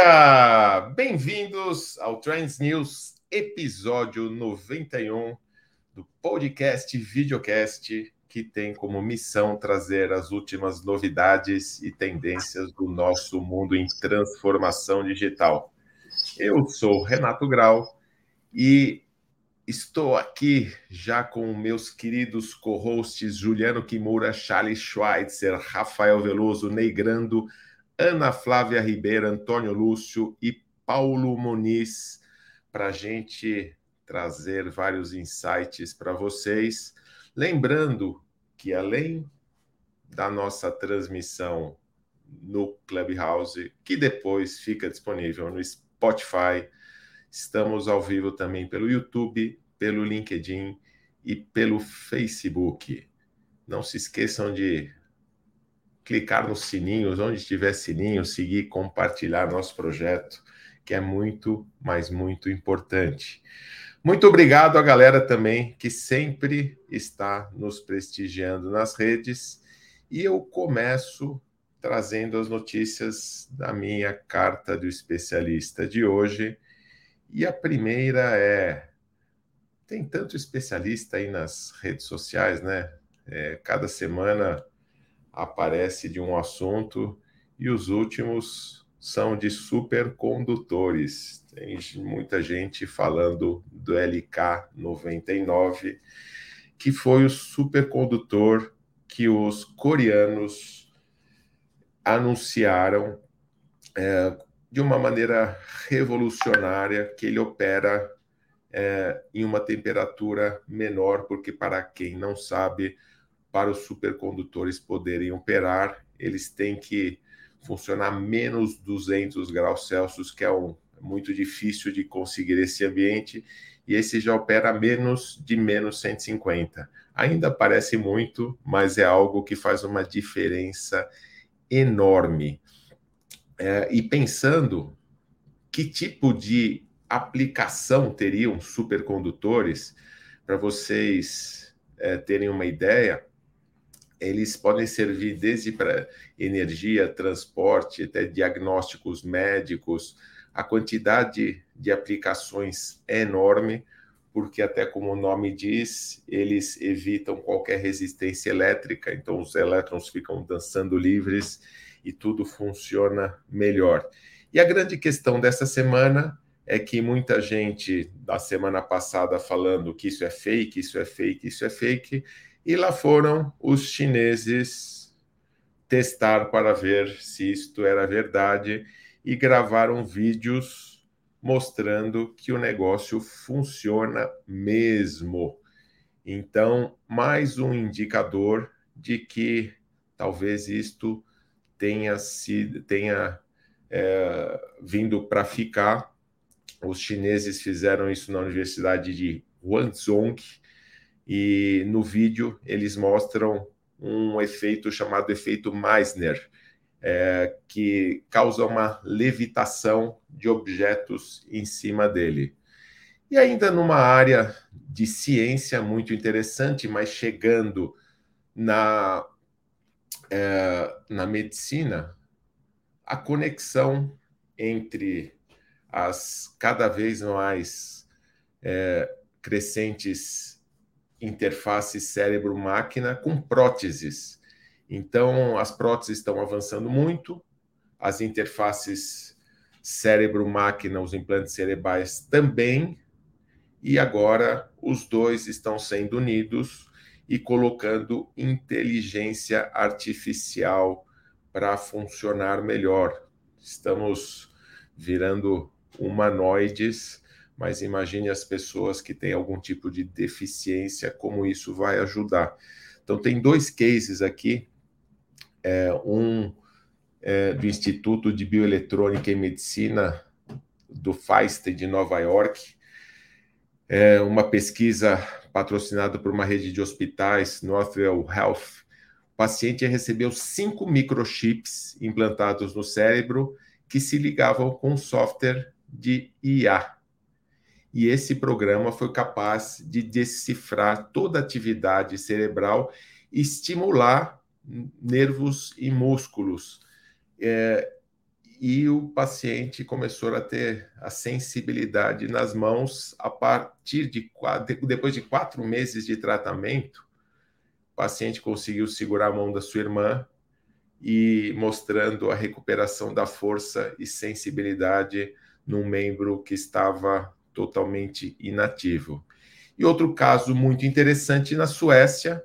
dia! Bem-vindos ao Trends News, episódio 91 do podcast Videocast, que tem como missão trazer as últimas novidades e tendências do nosso mundo em transformação digital. Eu sou Renato Grau e estou aqui já com meus queridos co-hosts Juliano Kimura, Charles Schweitzer, Rafael Veloso, Neigrando, Ana Flávia Ribeiro, Antônio Lúcio e Paulo Muniz, para gente trazer vários insights para vocês. Lembrando que, além da nossa transmissão no Clubhouse, que depois fica disponível no Spotify, estamos ao vivo também pelo YouTube, pelo LinkedIn e pelo Facebook. Não se esqueçam de clicar nos sininhos, onde tiver sininho, seguir, compartilhar nosso projeto, que é muito, mas muito importante. Muito obrigado à galera também que sempre está nos prestigiando nas redes. E eu começo trazendo as notícias da minha carta do especialista de hoje. E a primeira é: tem tanto especialista aí nas redes sociais, né? É, cada semana aparece de um assunto e os últimos são de supercondutores. Tem muita gente falando do LK99, que foi o supercondutor que os coreanos anunciaram é, de uma maneira revolucionária que ele opera é, em uma temperatura menor, porque para quem não sabe, para os supercondutores poderem operar, eles têm que funcionar menos 200 graus Celsius, que é um, muito difícil de conseguir esse ambiente, e esse já opera menos de menos 150. Ainda parece muito, mas é algo que faz uma diferença enorme. É, e pensando que tipo de aplicação teriam supercondutores, para vocês é, terem uma ideia, eles podem servir desde para energia, transporte, até diagnósticos médicos. A quantidade de aplicações é enorme, porque até como o nome diz, eles evitam qualquer resistência elétrica, então os elétrons ficam dançando livres e tudo funciona melhor. E a grande questão dessa semana é que muita gente da semana passada falando que isso é fake, isso é fake, isso é fake, e lá foram os chineses testar para ver se isto era verdade e gravaram vídeos mostrando que o negócio funciona mesmo. Então, mais um indicador de que talvez isto tenha sido tenha é, vindo para ficar. Os chineses fizeram isso na Universidade de Guangzhou e no vídeo eles mostram um efeito chamado efeito Meissner, é, que causa uma levitação de objetos em cima dele. E ainda numa área de ciência muito interessante, mas chegando na, é, na medicina, a conexão entre as cada vez mais é, crescentes interface cérebro-máquina com próteses. Então, as próteses estão avançando muito, as interfaces cérebro-máquina, os implantes cerebrais também, e agora os dois estão sendo unidos e colocando inteligência artificial para funcionar melhor. Estamos virando humanoides mas imagine as pessoas que têm algum tipo de deficiência, como isso vai ajudar. Então, tem dois cases aqui, é, um é, do Instituto de Bioeletrônica e Medicina do Feist de Nova York, é uma pesquisa patrocinada por uma rede de hospitais, Northwell Health. O paciente recebeu cinco microchips implantados no cérebro que se ligavam com software de IA, e esse programa foi capaz de decifrar toda a atividade cerebral estimular nervos e músculos. É, e o paciente começou a ter a sensibilidade nas mãos a partir de depois de quatro meses de tratamento, o paciente conseguiu segurar a mão da sua irmã e mostrando a recuperação da força e sensibilidade num membro que estava totalmente inativo. E outro caso muito interessante na Suécia,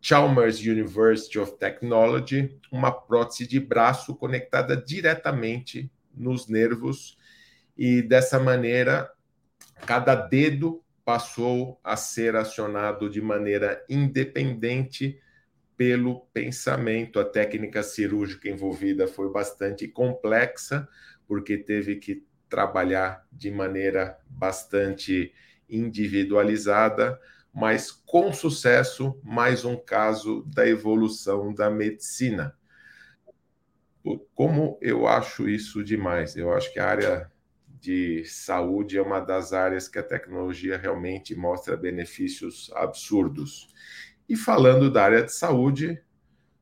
Chalmers University of Technology, uma prótese de braço conectada diretamente nos nervos e dessa maneira cada dedo passou a ser acionado de maneira independente pelo pensamento. A técnica cirúrgica envolvida foi bastante complexa, porque teve que trabalhar de maneira bastante individualizada, mas com sucesso, mais um caso da evolução da medicina. Como eu acho isso demais? Eu acho que a área de saúde é uma das áreas que a tecnologia realmente mostra benefícios absurdos. E falando da área de saúde,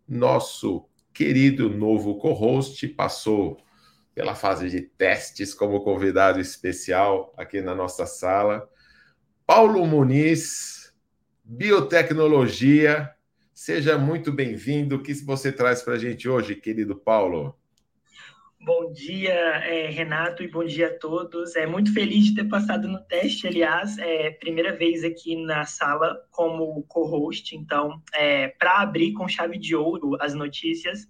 nosso querido novo co-host passou pela fase de testes como convidado especial aqui na nossa sala. Paulo Muniz, biotecnologia. Seja muito bem-vindo. O que você traz para a gente hoje, querido Paulo? Bom dia, é, Renato, e bom dia a todos. É muito feliz de ter passado no teste, aliás, é primeira vez aqui na sala como co-host. Então, é, para abrir com chave de ouro as notícias,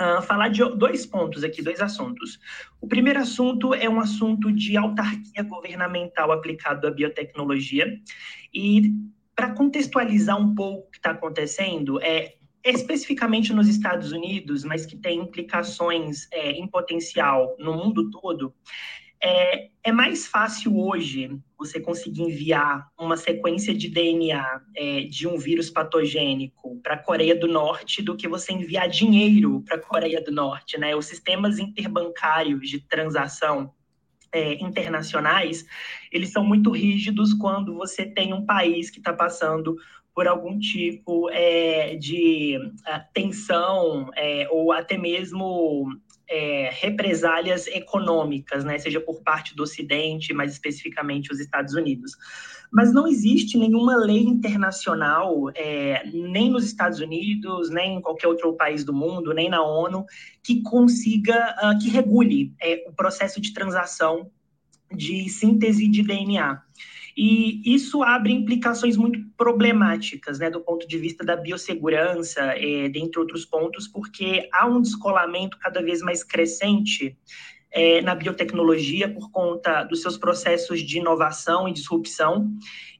uh, falar de dois pontos aqui, dois assuntos. O primeiro assunto é um assunto de autarquia governamental aplicado à biotecnologia e para contextualizar um pouco o que está acontecendo, é, especificamente nos Estados Unidos, mas que tem implicações é, em potencial no mundo todo, é, é, mais fácil hoje você conseguir enviar uma sequência de DNA é, de um vírus patogênico para a Coreia do Norte do que você enviar dinheiro para a Coreia do Norte. Né? Os sistemas interbancários de transação é, internacionais, eles são muito rígidos quando você tem um país que está passando por algum tipo é, de uh, tensão é, ou até mesmo é, represálias econômicas, né, seja por parte do Ocidente, mais especificamente os Estados Unidos. Mas não existe nenhuma lei internacional, é, nem nos Estados Unidos, nem em qualquer outro país do mundo, nem na ONU, que consiga, uh, que regule é, o processo de transação de síntese de DNA. E isso abre implicações muito problemáticas, né, do ponto de vista da biossegurança, é, dentre outros pontos, porque há um descolamento cada vez mais crescente é, na biotecnologia por conta dos seus processos de inovação e disrupção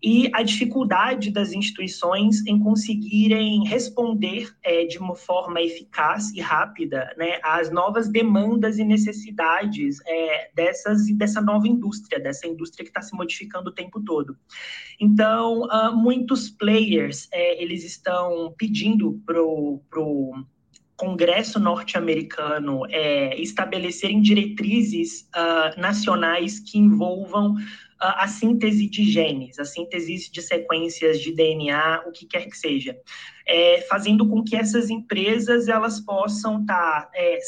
e a dificuldade das instituições em conseguirem responder é, de uma forma eficaz e rápida né, às novas demandas e necessidades é, dessas, dessa nova indústria, dessa indústria que está se modificando o tempo todo. Então, uh, muitos players é, eles estão pedindo para o Congresso norte-americano é, estabelecerem diretrizes uh, nacionais que envolvam uh, a síntese de genes, a síntese de sequências de DNA, o que quer que seja, é, fazendo com que essas empresas elas possam tá, é,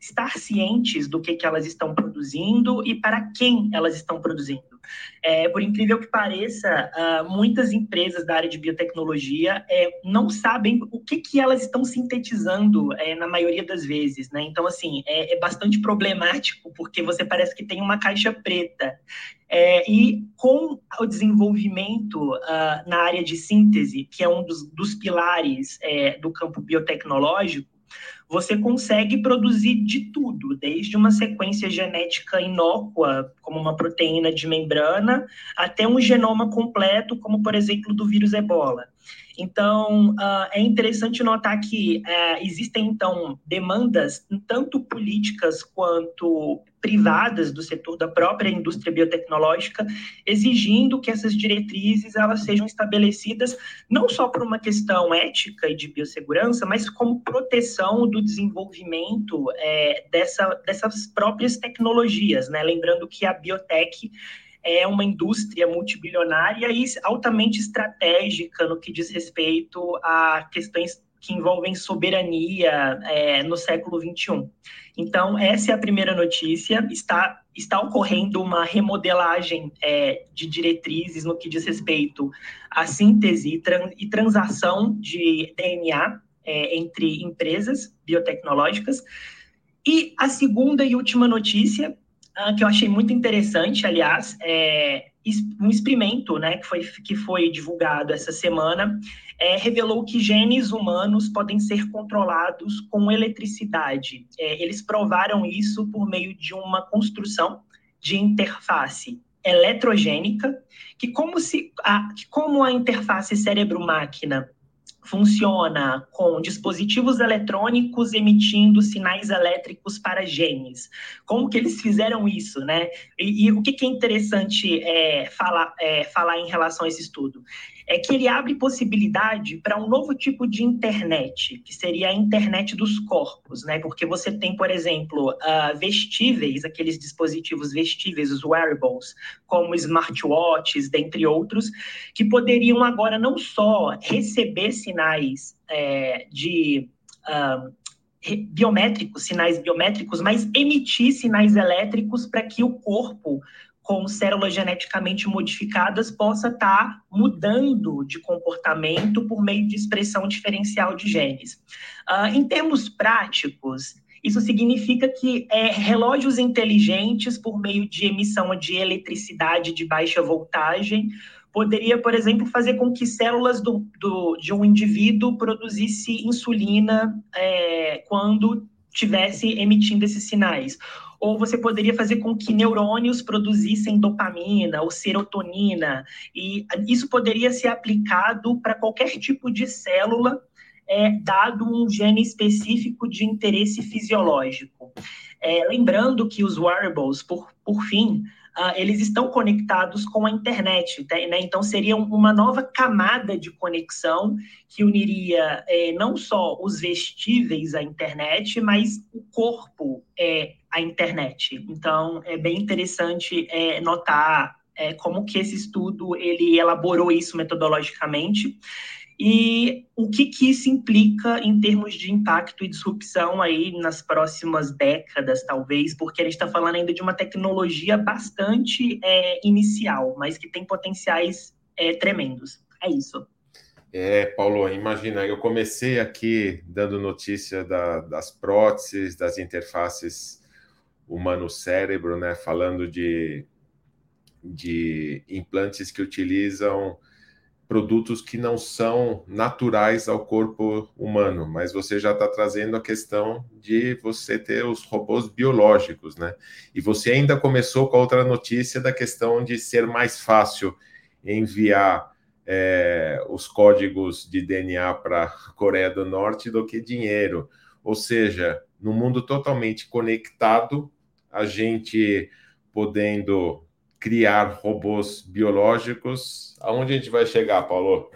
estar cientes do que, que elas estão produzindo e para quem elas estão produzindo. É, por incrível que pareça, uh, muitas empresas da área de biotecnologia é, não sabem o que, que elas estão sintetizando é, na maioria das vezes, né? Então, assim, é, é, bastante problemático, porque você parece que tem uma caixa preta. É, e com o desenvolvimento uh, na área de síntese, que é um dos, dos pilares é, do campo biotecnológico, você consegue produzir de tudo, desde uma sequência genética inócua, como uma proteína de membrana, até um genoma completo, como por exemplo do vírus ebola. Então, uh, é interessante notar que uh, existem, então, demandas, tanto políticas quanto privadas do setor da própria indústria biotecnológica, exigindo que essas diretrizes elas sejam estabelecidas não só por uma questão ética e de biossegurança, mas como proteção do desenvolvimento é, dessa, dessas próprias tecnologias, né? Lembrando que a biotech é uma indústria multibilionária e altamente estratégica no que diz respeito a questões que envolvem soberania é, no século XXI. Então, essa é a primeira notícia. Está, está ocorrendo uma remodelagem é, de diretrizes no que diz respeito à síntese e, e transação de DNA é, entre empresas biotecnológicas. E a segunda e última notícia, que eu achei muito interessante, aliás, é um experimento né, que, foi, que foi divulgado essa semana é, revelou que genes humanos podem ser controlados com eletricidade. É, eles provaram isso por meio de uma construção de interface eletrogênica, que como, se, a, que como a interface cérebro-máquina funciona com dispositivos eletrônicos emitindo sinais elétricos para genes. Como que eles fizeram isso, né? E, e o que, que, é interessante é, falar, é, falar em relação a esse estudo? É que ele abre possibilidade para um novo tipo de internet, que seria a internet dos corpos, né? Porque você tem, por exemplo, uh, vestíveis, aqueles dispositivos vestíveis, os wearables, como smartwatches, dentre outros, que poderiam agora não só receber sinais é, de uh, biométricos, sinais biométricos, mas emitir sinais elétricos para que o corpo com células geneticamente modificadas possa estar tá mudando de comportamento por meio de expressão diferencial de genes. Uh, em termos práticos, isso significa que é, relógios inteligentes, por meio de emissão de eletricidade de baixa voltagem, poderia, por exemplo, fazer com que células do, do de um indivíduo produzisse insulina é, quando estivesse emitindo esses sinais ou você poderia fazer com que neurônios produzissem dopamina ou serotonina, e isso poderia ser aplicado para qualquer tipo de célula, é, dado um gene específico de interesse fisiológico. É, lembrando que os wearables, por, por fim, uh, eles estão conectados com a internet, tá, né? então seria uma nova camada de conexão que uniria é, não só os vestíveis à internet, mas o corpo é, à internet. Então é bem interessante é, notar é, como que esse estudo ele elaborou isso metodologicamente e o que, que isso implica em termos de impacto e disrupção aí nas próximas décadas, talvez, porque a gente está falando ainda de uma tecnologia bastante é, inicial, mas que tem potenciais é, tremendos. É isso. É, Paulo, imagina, eu comecei aqui dando notícia da, das próteses, das interfaces humano-cérebro, né, falando de, de implantes que utilizam produtos que não são naturais ao corpo humano, mas você já está trazendo a questão de você ter os robôs biológicos, né? E você ainda começou com a outra notícia da questão de ser mais fácil enviar é, os códigos de DNA para a Coreia do Norte do que dinheiro. Ou seja, no mundo totalmente conectado, a gente podendo criar robôs biológicos, aonde a gente vai chegar, Paulo?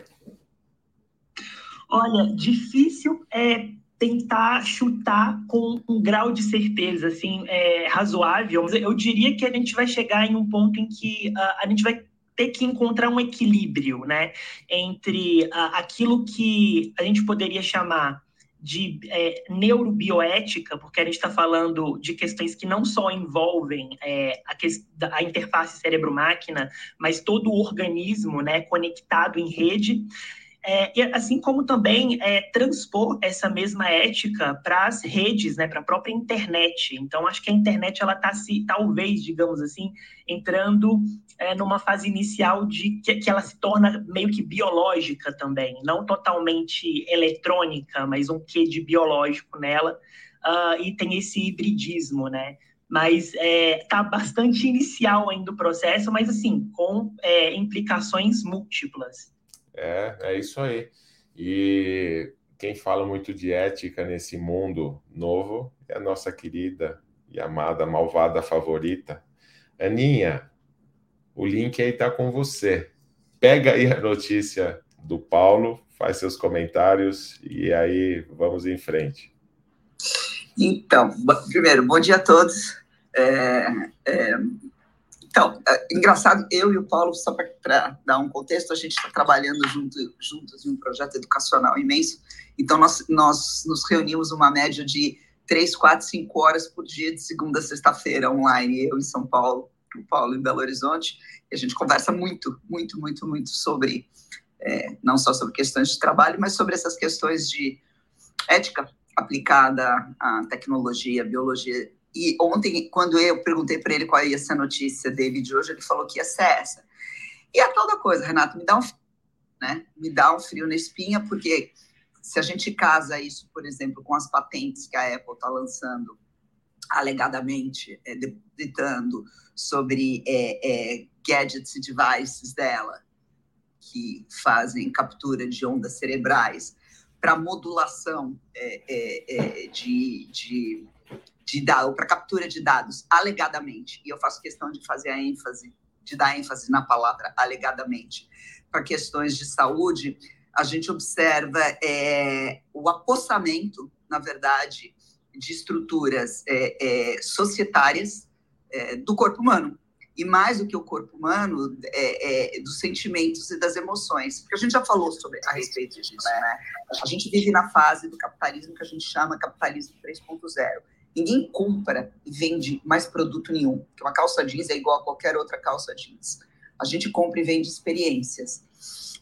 Olha, difícil é tentar chutar com um grau de certeza assim é, razoável. Eu diria que a gente vai chegar em um ponto em que uh, a gente vai ter que encontrar um equilíbrio, né, entre uh, aquilo que a gente poderia chamar de é, neurobioética, porque a gente está falando de questões que não só envolvem é, a, a, interface cérebro-máquina, mas todo o organismo né, conectado em rede. É, e assim como também é, transpor essa mesma ética para as redes, né, para a própria internet. Então, acho que a internet ela está se, talvez, digamos assim, entrando é, numa fase inicial de que, que, ela se torna meio que biológica também, não totalmente eletrônica, mas um quê de biológico nela. Uh, e tem esse hibridismo, né? mas está é, bastante inicial ainda o processo, mas assim, com é, implicações múltiplas. É, é isso aí. E quem fala muito de ética nesse mundo novo é a nossa querida e amada malvada favorita, Aninha. O link aí está com você. Pega aí a notícia do Paulo, faz seus comentários e aí vamos em frente. Então, primeiro, bom dia a todos. É, é, então, é, engraçado, eu e o Paulo, só para dar um contexto, a gente está trabalhando junto, juntos em um projeto educacional imenso Então, nós, nós nos reunimos uma média de três, quatro, cinco horas por dia, de segunda a sexta-feira, online, eu em São Paulo, o Paulo em Belo Horizonte, e a gente conversa muito, muito, muito, muito sobre, é, não só sobre questões de trabalho, mas sobre essas questões de ética aplicada à tecnologia, biologia. E ontem, quando eu perguntei para ele qual ia ser a notícia dele de hoje, ele falou que ia ser essa. E a tal da coisa, Renato, me dá um, né? Me dá um frio na espinha, porque se a gente casa isso, por exemplo, com as patentes que a Apple está lançando, alegadamente, é, ditando sobre é, é, gadgets e devices dela, que fazem captura de ondas cerebrais para modulação é, é, é, de, de, de dados, para captura de dados, alegadamente, e eu faço questão de fazer a ênfase, de dar ênfase na palavra alegadamente, para questões de saúde, a gente observa é, o apossamento, na verdade, de estruturas é, é, societárias é, do corpo humano. E mais do que o corpo humano, é, é, dos sentimentos e das emoções. Porque a gente já falou sobre a respeito disso. Né? A gente vive na fase do capitalismo que a gente chama capitalismo 3.0. Ninguém compra e vende mais produto nenhum. Porque uma calça jeans é igual a qualquer outra calça jeans. A gente compra e vende experiências.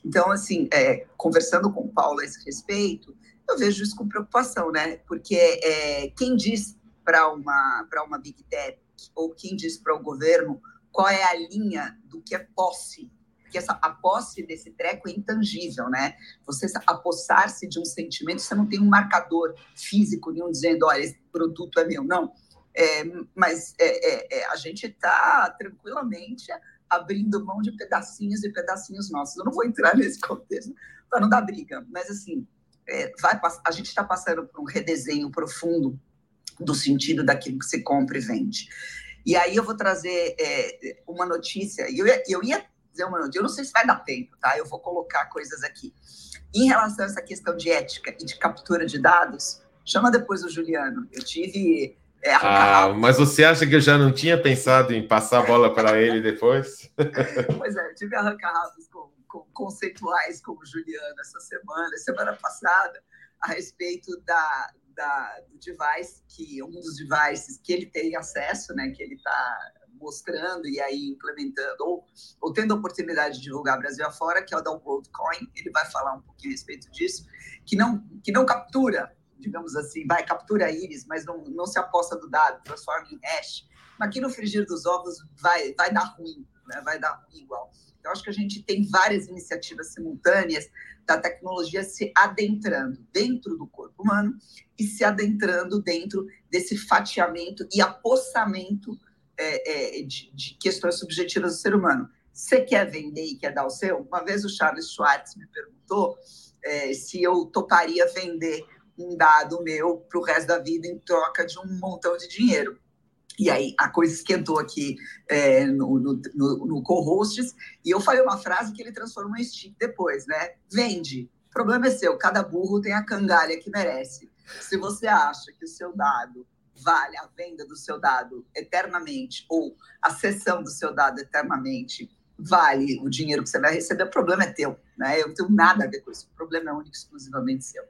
Então, assim, é, conversando com o Paulo a esse respeito, eu vejo isso com preocupação, né? Porque é, quem diz para uma, uma Big Tech ou quem diz para o governo qual é a linha do que é posse porque essa, a posse desse treco é intangível, né? Você apossar-se de um sentimento, você não tem um marcador físico nenhum dizendo, olha, esse produto é meu, não. É, mas é, é, é a gente está tranquilamente abrindo mão de pedacinhos e pedacinhos nossos. Eu não vou entrar nesse contexto para não dar briga, mas assim, é, vai, a gente está passando por um redesenho profundo do sentido daquilo que se compra e vende. E aí eu vou trazer é, uma notícia, eu, eu ia dizer uma notícia, eu não sei se vai dar tempo, tá? Eu vou colocar coisas aqui. Em relação a essa questão de ética e de captura de dados, chama depois o Juliano. Eu tive é, ah, mas você acha que eu já não tinha pensado em passar a bola para ele depois? pois é, eu tive arranca-rabos com, com, conceituais com o Juliano essa semana, semana passada, a respeito da, da, do device, que um dos devices que ele tem acesso, né, que ele está mostrando e aí implementando, ou, ou tendo a oportunidade de divulgar Brasil afora, que é o da WorldCoin, ele vai falar um pouquinho a respeito disso, que não, que não captura digamos assim, vai, captura íris, mas não, não se aposta do dado, transforma em hash. Aqui no frigir dos ovos vai, vai dar ruim, né? vai dar ruim igual. Então, acho que a gente tem várias iniciativas simultâneas da tecnologia se adentrando dentro do corpo humano e se adentrando dentro desse fatiamento e apossamento é, é, de, de, questões subjetivas do ser humano. Você quer vender e quer dar o seu? Uma vez o Charles Schwartz me perguntou é, se eu toparia vender um dado meu para o resto da vida em troca de um montão de dinheiro. E aí a coisa esquentou aqui é, no, no, no, no co-hosts, e eu falei uma frase que ele transformou em stick depois, né? Vende. O problema é seu, cada burro tem a cangalha que merece. Se você acha que o seu dado vale a venda do seu dado eternamente, ou a cessão do seu dado eternamente vale o dinheiro que você vai receber, o problema é teu, né? Eu não tenho nada a ver com isso, o problema é único exclusivamente seu.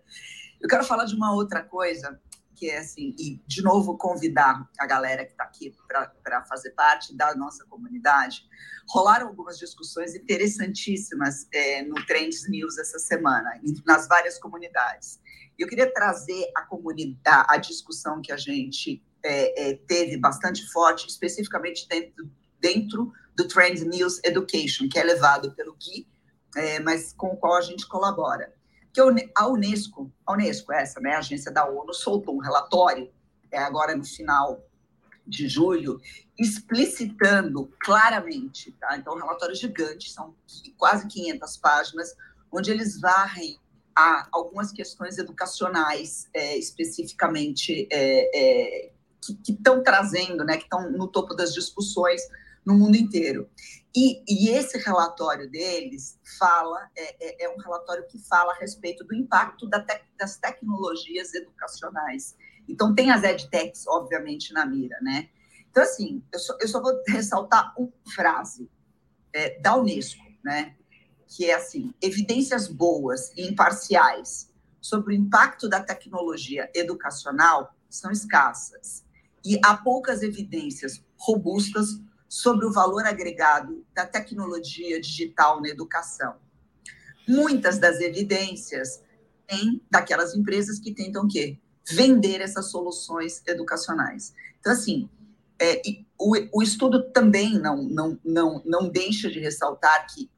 Eu quero falar de uma outra coisa, que é assim, e de novo convidar a galera que está aqui para fazer parte da nossa comunidade. Rolaram algumas discussões interessantíssimas é, no Trends News essa semana, nas várias comunidades. Eu queria trazer a comunidade, a discussão que a gente é, é, teve bastante forte, especificamente dentro, dentro do Trend News Education, que é levado pelo Gui, é, mas com o qual a gente colabora que a Unesco, a Unesco, essa, né, a agência da ONU, soltou um relatório, é, agora no final de julho, explicitando claramente, tá? Então, um relatório gigante, são quase 500 páginas, onde eles varrem a algumas questões educacionais, é, especificamente, é, é, que estão trazendo, né, que estão no topo das discussões no mundo inteiro. E, e esse relatório deles fala, é, é, é, um relatório que fala a respeito do impacto da das tecnologias educacionais. Então, tem as edtechs, obviamente, na mira, né? Então, assim, eu só, eu só vou ressaltar uma frase é, da Unesco, né? Que é assim, evidências boas e imparciais sobre o impacto da tecnologia educacional são escassas e há poucas evidências robustas sobre o valor agregado da tecnologia digital na educação. Muitas das evidências vêm daquelas empresas que tentam quê? Vender essas soluções educacionais. Então, assim, é, o, o estudo também não, não, não, não deixa de ressaltar que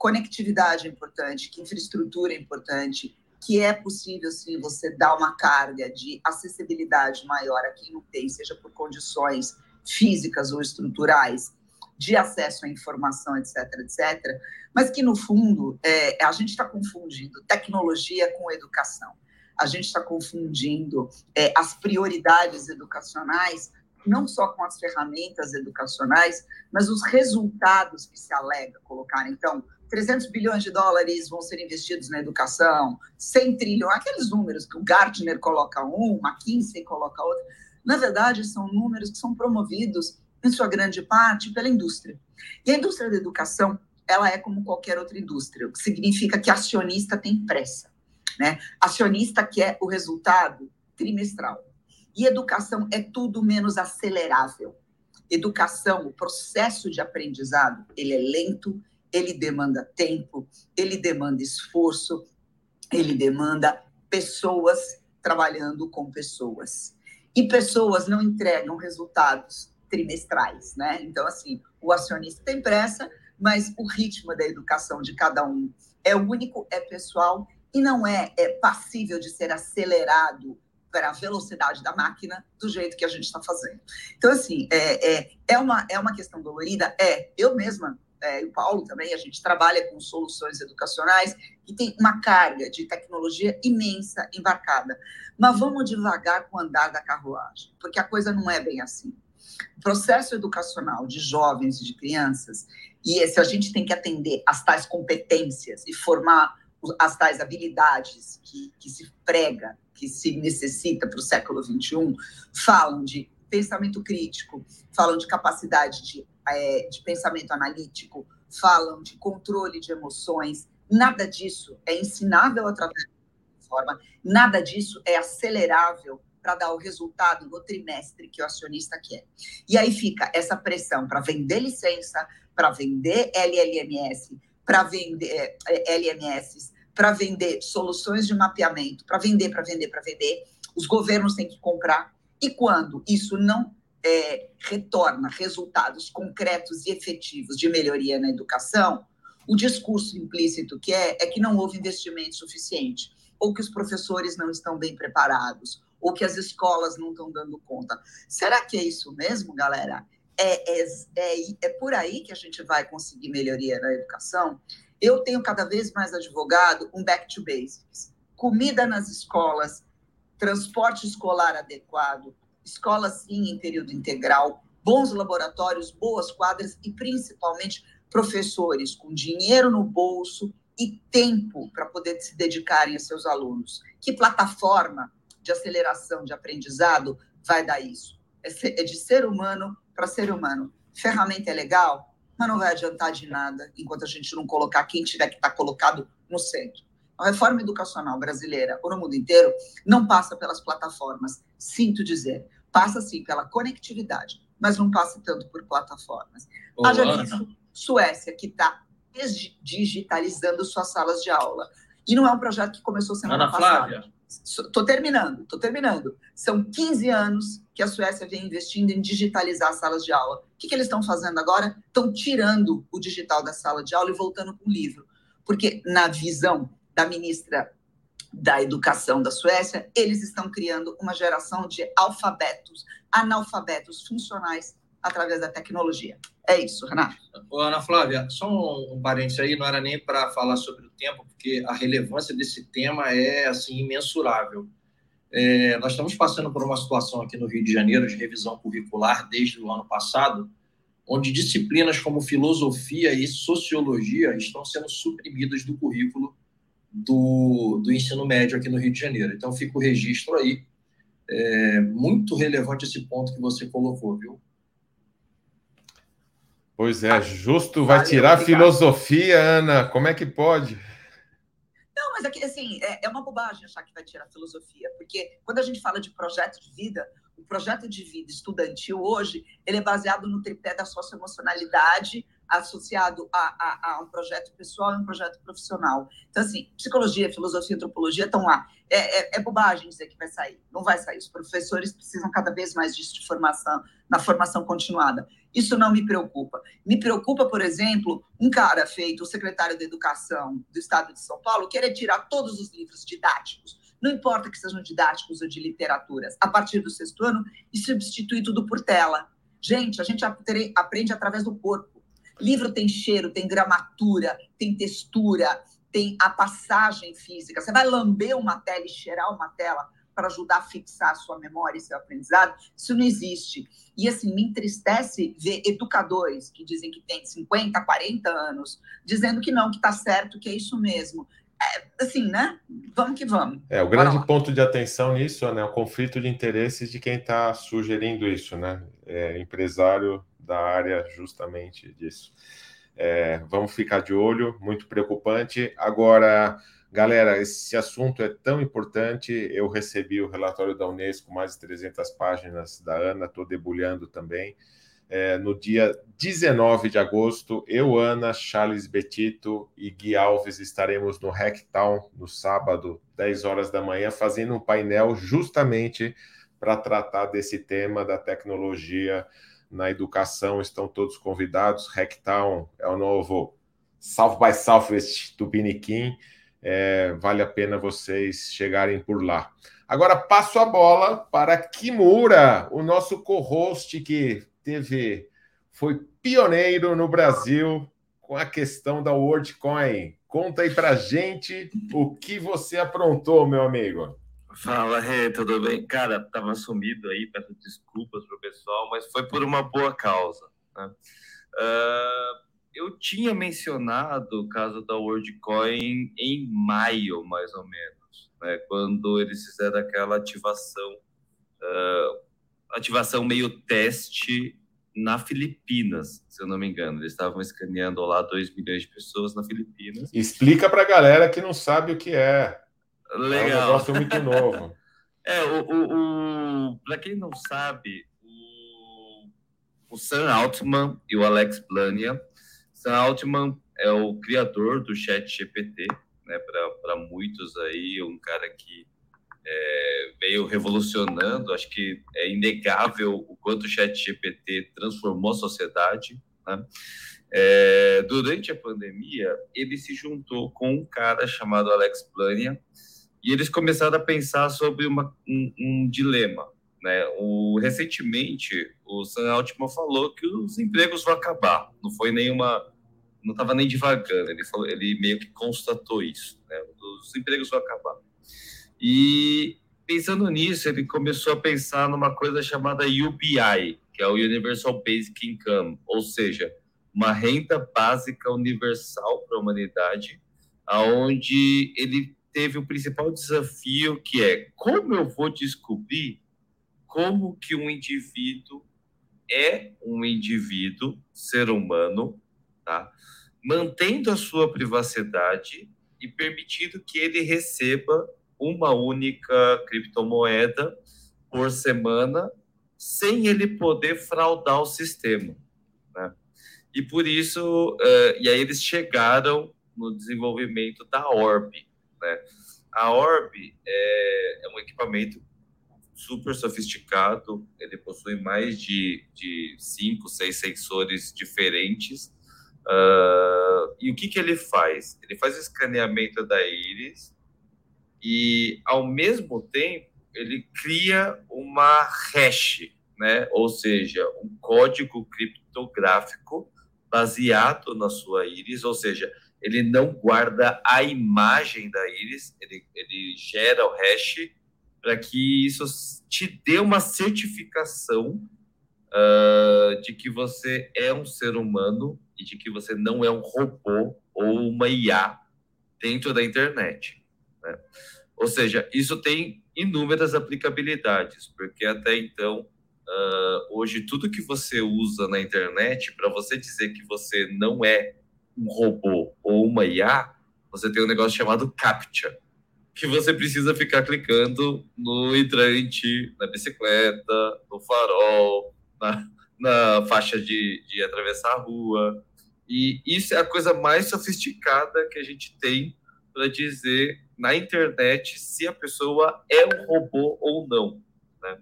conectividade é importante, que infraestrutura é importante, que é possível, sim, você dar uma carga de acessibilidade maior a quem não tem, seja por condições físicas ou estruturais, de acesso à informação, etc., etc., mas que, no fundo, é, a gente está confundindo tecnologia com educação. A gente está confundindo é, as prioridades educacionais, não só com as ferramentas educacionais, mas os resultados que se alega colocar. Então, 300 bilhões de dólares vão ser investidos na educação, 100 trilhões, aqueles números que o Gartner coloca um, McKinsey coloca outro, na verdade são números que são promovidos, em sua grande parte, pela indústria. E a indústria da educação, ela é como qualquer outra indústria, o que significa que acionista tem pressa, né? Acionista quer o resultado trimestral. E educação é tudo menos acelerável. Educação, o processo de aprendizado, ele é lento, ele demanda tempo, ele demanda esforço, ele demanda pessoas trabalhando com pessoas. E pessoas não entregam resultados trimestrais, né? Então, assim, o acionista tem pressa, mas o ritmo da educação de cada um é único, é pessoal e não é, é passível de ser acelerado para a velocidade da máquina do jeito que a gente está fazendo. Então, assim, é, é, é, uma, é uma questão dolorida? É. Eu mesma é, e o Paulo também, a gente trabalha com soluções educacionais que tem uma carga de tecnologia imensa embarcada. Mas vamos devagar com o andar da carruagem, porque a coisa não é bem assim. O processo educacional de jovens e de crianças, e se a gente tem que atender às tais competências e formar as tais habilidades que, que se prega, que se necessita para o século XXI, falam de pensamento crítico, falam de capacidade de é, de pensamento analítico, falam de controle de emoções. Nada disso é ensinável através da forma, nada disso é acelerável para dar o resultado no trimestre que o acionista quer. E aí fica essa pressão para vender licença, para vender LLMS, para vender é, LMS, para vender soluções de mapeamento, para vender, para vender, para vender. Os governos têm que comprar. E quando isso não é, retorna resultados concretos e efetivos de melhoria na educação, o discurso implícito que é é que não houve investimento suficiente, ou que os professores não estão bem preparados, ou que as escolas não estão dando conta. Será que é isso mesmo, galera? É, é, é, é por aí que a gente vai conseguir melhoria na educação? Eu tenho cada vez mais advogado um back to basics. Comida nas escolas, transporte escolar adequado, escola sim em período integral, bons laboratórios, boas quadras e principalmente professores com dinheiro no bolso e tempo para poder se dedicarem a seus alunos. Que plataforma de aceleração de aprendizado vai dar isso? É, é de ser humano para ser humano. Ferramenta é legal, mas não vai adiantar de nada enquanto a gente não colocar quem tiver que estar tá colocado no centro. A reforma educacional brasileira ou no mundo inteiro não passa pelas plataformas, sinto dizer passa sim pela conectividade, mas não passa tanto por plataformas. Olá. Haja visto Suécia, que está digitalizando suas salas de aula. E não é um projeto que começou semana Ana passada. Flávia. Estou terminando, estou terminando. São 15 anos que a Suécia vem investindo em digitalizar as salas de aula. O que, que eles estão fazendo agora? Estão tirando o digital da sala de aula e voltando com o livro. Porque, na visão da ministra da educação da Suécia, eles estão criando uma geração de alfabetos, analfabetos funcionais através da tecnologia. É isso, Renato. Ana Flávia, só um, um parênteses aí, não era nem para falar sobre o tempo, porque a relevância desse tema é assim imensurável. É, nós estamos passando por uma situação aqui no Rio de Janeiro de revisão curricular desde o ano passado, onde disciplinas como filosofia e sociologia estão sendo suprimidas do currículo do, do ensino médio aqui no Rio de Janeiro. Então, fica o registro aí. É muito relevante esse ponto que você colocou, viu? Pois é, justo vai tirar a filosofia, Ana. Como é que pode? Não, mas aqui, assim, é, é uma bobagem achar que vai tirar filosofia, porque quando a gente fala de projeto de vida, o projeto de vida estudantil hoje, ele é baseado no tripé da socioemocionalidade, associado a, a, a, um projeto pessoal e um projeto profissional. Então, assim, psicologia, filosofia, antropologia estão lá. É, é, é, bobagem dizer que vai sair. Não vai sair. Os professores precisam cada vez mais disso de formação, na formação continuada. Isso não me preocupa. Me preocupa, por exemplo, um cara feito o secretário de Educação do Estado de São Paulo querer tirar todos os livros didáticos, não importa que sejam didáticos ou de literaturas, a partir do sexto ano e substituir tudo por tela. Gente, a gente aprende através do corpo Livro tem cheiro, tem gramatura, tem textura, tem a passagem física. Você vai lamber uma tela e cheirar uma tela para ajudar a fixar a sua memória e seu aprendizado? Isso não existe. E assim, me entristece ver educadores que dizem que têm 50, 40 anos, dizendo que não, que está certo, que é isso mesmo. É, assim, né? Vamos que vamos. É, o grande ponto de atenção nisso é né, o conflito de interesses de quem está sugerindo isso, né? É, empresário da área justamente disso. É, vamos ficar de olho, muito preocupante. Agora, galera, esse assunto é tão importante. Eu recebi o relatório da Unesco, mais de 300 páginas da Ana, estou debulhando também. É, no dia 19 de agosto, eu, Ana, Charles Betito e Gui Alves estaremos no Hacktown no sábado, 10 horas da manhã, fazendo um painel justamente para tratar desse tema da tecnologia na educação estão todos convidados. Hacktown é o novo South by Southwest do. É, vale a pena vocês chegarem por lá. Agora passo a bola para Kimura, o nosso co-host que teve, foi pioneiro no Brasil com a questão da WorldCoin. Conta aí para gente o que você aprontou, meu amigo. Fala, Rê, tudo bem? Cara, tava sumido aí, peço desculpas pro pessoal, mas foi por uma boa causa. Né? Uh, eu tinha mencionado o caso da WorldCoin em maio, mais ou menos, né? quando eles fizeram aquela ativação, uh, ativação meio teste na Filipinas, se eu não me engano. Eles estavam escaneando lá 2 milhões de pessoas na Filipinas. Explica para a galera que não sabe o que é. Legal. É um negócio muito novo. é, o, o, o para quem não sabe, o, o Sam Altman e o Alex Blania. Sam Altman é o criador do Chat GPT, né, para muitos aí, um cara que é, veio revolucionando, acho que é inegável o quanto o Chat GPT transformou a sociedade. Né? É, durante a pandemia, ele se juntou com um cara chamado Alex Blania, e eles começaram a pensar sobre uma, um, um dilema. Né? O, recentemente, o Sam Altman falou que os empregos vão acabar. Não foi nenhuma. Não estava nem devagando, ele, falou, ele meio que constatou isso. Né? Os empregos vão acabar. E pensando nisso, ele começou a pensar numa coisa chamada UBI, que é o Universal Basic Income, ou seja, uma renda básica universal para a humanidade, aonde ele teve o principal desafio, que é como eu vou descobrir como que um indivíduo é um indivíduo, ser humano, tá? mantendo a sua privacidade e permitindo que ele receba uma única criptomoeda por semana, sem ele poder fraudar o sistema. Né? E por isso, uh, e aí eles chegaram no desenvolvimento da Orb, né? A Orb é, é um equipamento super sofisticado, ele possui mais de, de cinco, seis sensores diferentes. Uh, e o que, que ele faz? Ele faz o escaneamento da íris e, ao mesmo tempo, ele cria uma hash, né? ou seja, um código criptográfico baseado na sua íris, ou seja, ele não guarda a imagem da íris, ele, ele gera o hash para que isso te dê uma certificação uh, de que você é um ser humano e de que você não é um robô ou uma IA dentro da internet. Né? Ou seja, isso tem inúmeras aplicabilidades, porque até então, uh, hoje, tudo que você usa na internet, para você dizer que você não é um robô ou uma IA, você tem um negócio chamado CAPTCHA, que você precisa ficar clicando no hidrante, na bicicleta, no farol, na, na faixa de, de atravessar a rua. E isso é a coisa mais sofisticada que a gente tem para dizer na internet se a pessoa é um robô ou não. Né?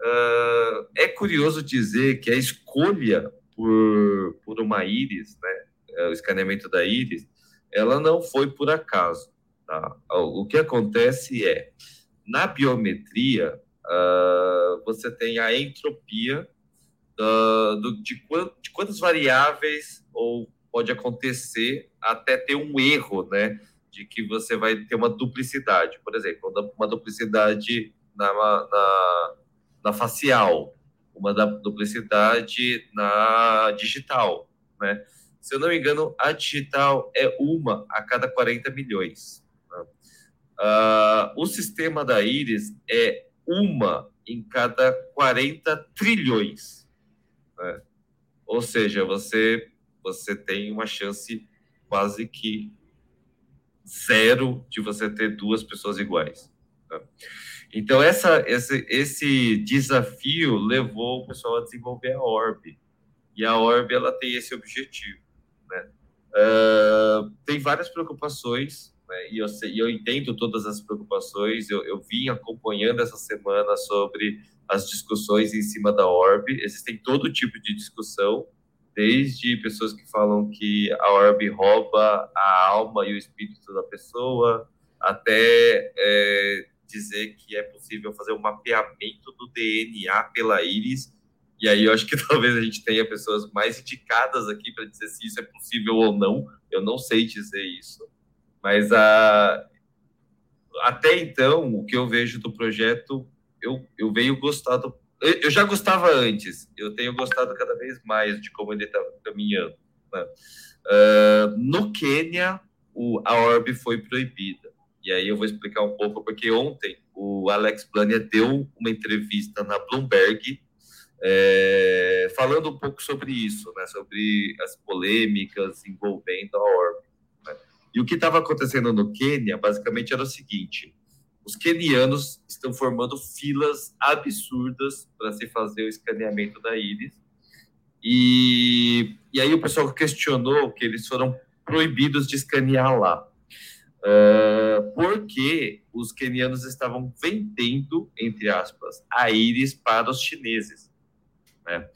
Uh, é curioso dizer que a escolha por, por uma íris, né, o escaneamento da íris, ela não foi por acaso. Tá? O que acontece é, na biometria, uh, você tem a entropia uh, do, de, quant, de quantas variáveis ou pode acontecer até ter um erro, né? De que você vai ter uma duplicidade. Por exemplo, uma duplicidade na, na, na facial, uma duplicidade na digital, né? Se eu não me engano, a digital é uma a cada 40 milhões. Né? Uh, o sistema da Iris é uma em cada 40 trilhões. Né? Ou seja, você, você tem uma chance quase que zero de você ter duas pessoas iguais. Né? Então, essa, esse, esse desafio levou o pessoal a desenvolver a Orb. E a Orb ela tem esse objetivo. Né? Uh, tem várias preocupações, né? e eu, sei, eu entendo todas as preocupações. Eu, eu vim acompanhando essa semana sobre as discussões em cima da Orb. Existem todo tipo de discussão, desde pessoas que falam que a Orb rouba a alma e o espírito da pessoa, até é, dizer que é possível fazer um mapeamento do DNA pela íris. E aí eu acho que talvez a gente tenha pessoas mais indicadas aqui para dizer se isso é possível ou não. Eu não sei dizer isso. Mas a... até então, o que eu vejo do projeto eu, eu venho gostado. Eu, já gostava antes, eu tenho gostado cada vez mais de como ele está caminhando. Né? Uh, no Quênia, o, a Orb foi proibida. E aí eu vou explicar um pouco, porque ontem o Alex Blania deu uma entrevista na Bloomberg é, falando um pouco sobre isso, né, sobre as polêmicas envolvendo a Orb. Né? E o que estava acontecendo no Quênia, basicamente, era o seguinte: os quenianos estão formando filas absurdas para se fazer o escaneamento da íris. E, e aí o pessoal questionou que eles foram proibidos de escanear lá. Uh, porque os quenianos estavam vendendo, entre aspas, a íris para os chineses. Né?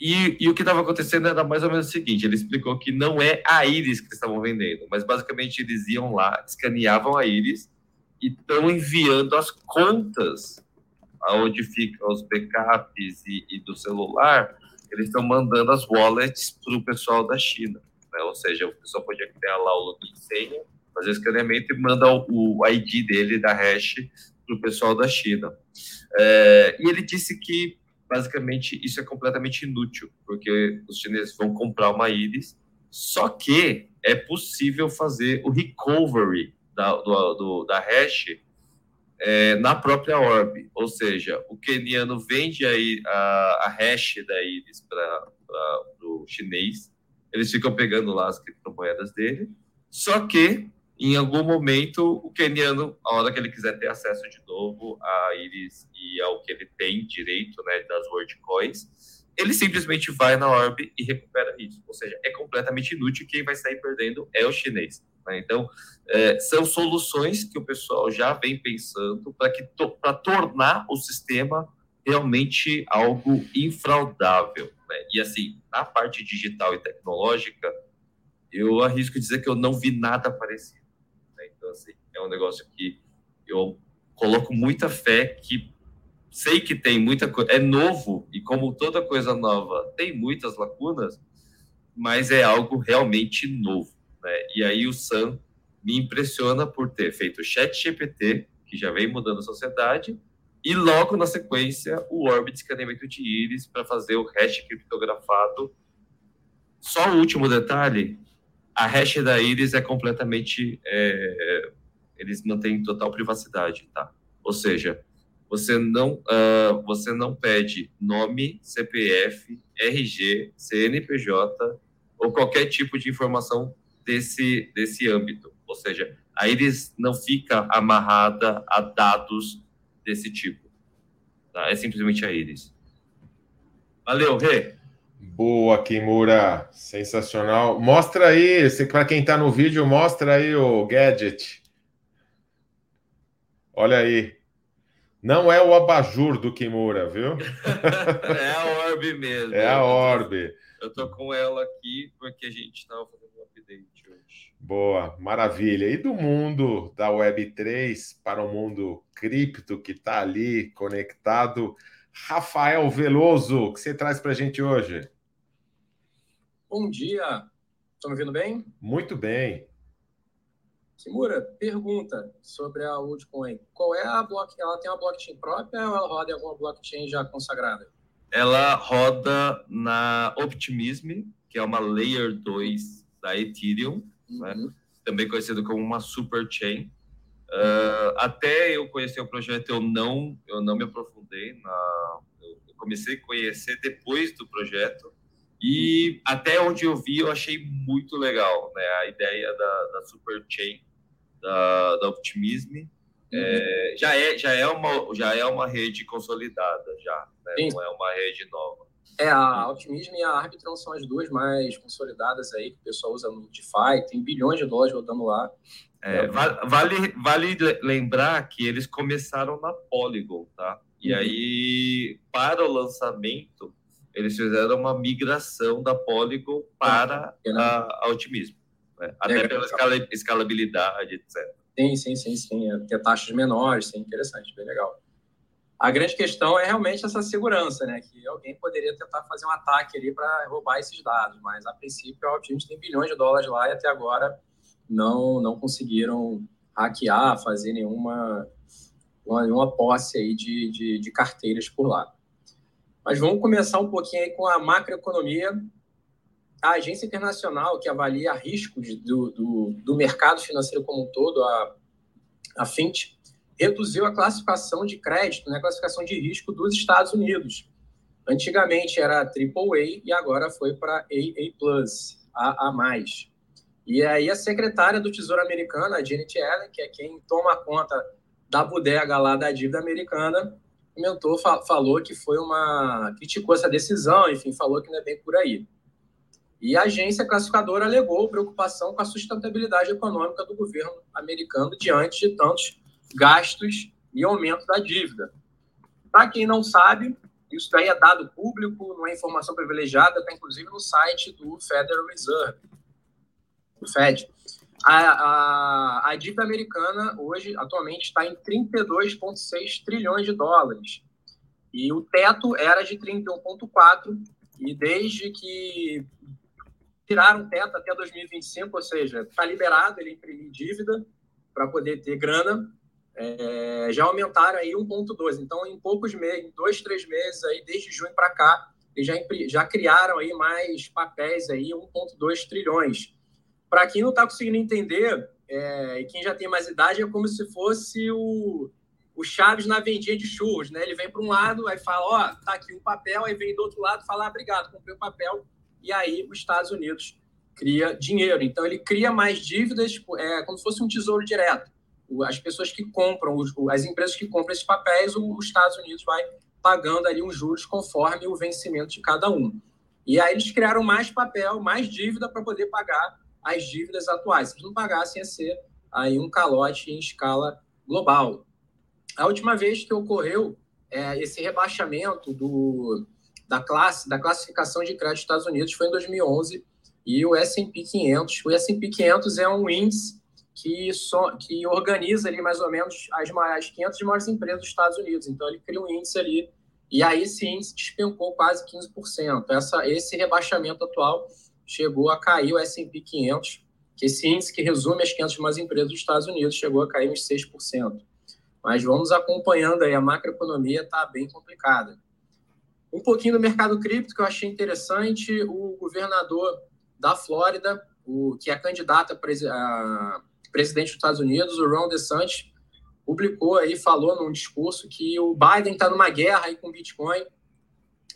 E, e, o que estava acontecendo era mais ou menos o seguinte: ele explicou que não é a íris que estavam vendendo, mas basicamente eles iam lá, escaneavam a íris e estão enviando as contas aonde ficam os backups e, e do celular, eles estão mandando as wallets para o pessoal da China. Né? Ou seja, o pessoal podia criar lá o login senha, fazer o escaneamento e manda o, o ID dele da hash para o pessoal da China. É, e ele disse que, basicamente, isso é completamente inútil, porque os chineses vão comprar uma íris, só que é possível fazer o recovery da, do, do, da hash é, na própria orb, ou seja, o keniano vende aí a, a hash da Iris para o chinês, eles ficam pegando lá as criptomoedas dele, só que em algum momento o keniano, a hora que ele quiser ter acesso de novo a Iris e ao que ele tem direito, né, das WorldCoins, ele simplesmente vai na orb e recupera isso, ou seja, é completamente inútil, quem vai sair perdendo é o chinês. Né? Então, é, são soluções que o pessoal já vem pensando para to, tornar o sistema realmente algo infraudável. Né? E assim, na parte digital e tecnológica, eu arrisco dizer que eu não vi nada parecido. Então, assim, é um negócio que eu coloco muita fé que sei que tem muita coisa, é novo e como toda coisa nova tem muitas lacunas, mas é algo realmente novo. Né? E aí o Sam me impressiona por ter feito o Chat GPT, que já vem mudando a sociedade, e logo na sequência o Orbit escaneamento de íris para fazer o hash criptografado. Só o último detalhe, a hash da íris é completamente... É, eles mantêm total privacidade, tá? Ou seja, você não, uh, você não pede nome, CPF, RG, CNPJ ou qualquer tipo de informação desse, desse âmbito. Ou seja, a Iris não fica amarrada a dados desse tipo. Tá? É simplesmente a Iris. Valeu, Rê. Boa, Kimura. Sensacional. Mostra aí, para quem está no vídeo, mostra aí o gadget. Olha aí. Não é o abajur do Kimura, viu? é a Orb mesmo. É a Orb. Eu tô com ela aqui porque a gente estava fazendo um update hoje. Boa, maravilha. E do mundo da Web3 para o mundo cripto que está ali conectado, Rafael Veloso, o que você traz para a gente hoje? Bom dia. Estão me ouvindo bem? Muito bem. Kimura, pergunta sobre a Woodcoin. Qual é a blockchain? Ela tem uma blockchain própria ou ela roda em alguma blockchain já consagrada? Ela roda na Optimism, que é uma Layer 2 da Ethereum, uhum. né? também conhecido como uma super chain. Uh, até eu conhecer o projeto, eu não, eu não me aprofundei na. Eu comecei a conhecer depois do projeto. E até onde eu vi, eu achei muito legal né? a ideia da, da super chain da, da Optimism. Uhum. É, já, é, já, é uma, já é uma rede consolidada, já, né? não é uma rede nova. É, a Optimism e a Arbitron são as duas mais consolidadas aí, que o pessoal usa no DeFi, tem bilhões de dólares rodando lá. É, vale, vale lembrar que eles começaram na Polygon, tá? E uhum. aí, para o lançamento, eles fizeram uma migração da Polygon para ah, a, a Optimism. Né? Até é, pela escalabilidade, etc. Sim, sim, sim, sim. É, ter taxas menores, sim, interessante, bem legal. A grande questão é realmente essa segurança, né? Que alguém poderia tentar fazer um ataque ali para roubar esses dados, mas a princípio a gente tem bilhões de dólares lá e até agora não não conseguiram hackear, fazer nenhuma uma, nenhuma posse aí de, de, de carteiras por lá. Mas vamos começar um pouquinho aí com a macroeconomia a agência internacional que avalia riscos do, do, do mercado financeiro como um todo, a, a FINT, reduziu a classificação de crédito, né, a classificação de risco dos Estados Unidos. Antigamente era AAA e agora foi para AA+, A, A+. E aí a secretária do Tesouro americano, a Janet Yellen, que é quem toma conta da bodega lá da dívida americana, comentou, falou que foi uma... criticou essa decisão, enfim, falou que não é bem por aí. E a agência classificadora alegou preocupação com a sustentabilidade econômica do governo americano diante de tantos gastos e aumento da dívida. Para quem não sabe, isso daí é dado público, não é informação privilegiada, está inclusive no site do Federal Reserve, do Fed. A, a, a dívida americana hoje, atualmente, está em 32,6 trilhões de dólares. E o teto era de 31,4, e desde que tiraram o teto até 2025, ou seja, está liberado ele imprimir dívida para poder ter grana. É, já aumentaram aí 1,2. Então, em poucos meses, dois, três meses, aí, desde junho para cá, eles já, já criaram aí mais papéis aí, 1,2 trilhões. Para quem não está conseguindo entender, é, e quem já tem mais idade, é como se fosse o, o Chaves na vendinha de churros, né? Ele vem para um lado, aí fala, ó, oh, tá aqui um papel, aí vem do outro lado, fala, ah, obrigado, comprei o papel, e aí os Estados Unidos cria dinheiro. Então, ele cria mais dívidas, tipo, é como se fosse um tesouro direto. As pessoas que compram, as empresas que compram esses papéis, os Estados Unidos vai pagando ali uns juros conforme o vencimento de cada um. E aí eles criaram mais papel, mais dívida para poder pagar as dívidas atuais. Se não pagassem, ia ser aí um calote em escala global. A última vez que ocorreu é, esse rebaixamento do, da classe da classificação de crédito dos Estados Unidos foi em 2011 e o S&P 500. O S&P 500 é um índice que, só, que organiza ali mais ou menos as, as 500 maiores empresas dos Estados Unidos. Então ele cria um índice ali e aí esse índice despencou quase 15%. Essa, esse rebaixamento atual chegou a cair o S&P 500, que esse índice que resume as 500 maiores empresas dos Estados Unidos chegou a cair uns 6%. Mas vamos acompanhando aí, a macroeconomia está bem complicada. Um pouquinho do mercado cripto que eu achei interessante, o governador da Flórida, o que é candidato a, a presidente dos Estados Unidos, o Ron DeSantis, publicou aí, falou num discurso que o Biden está numa guerra aí com o Bitcoin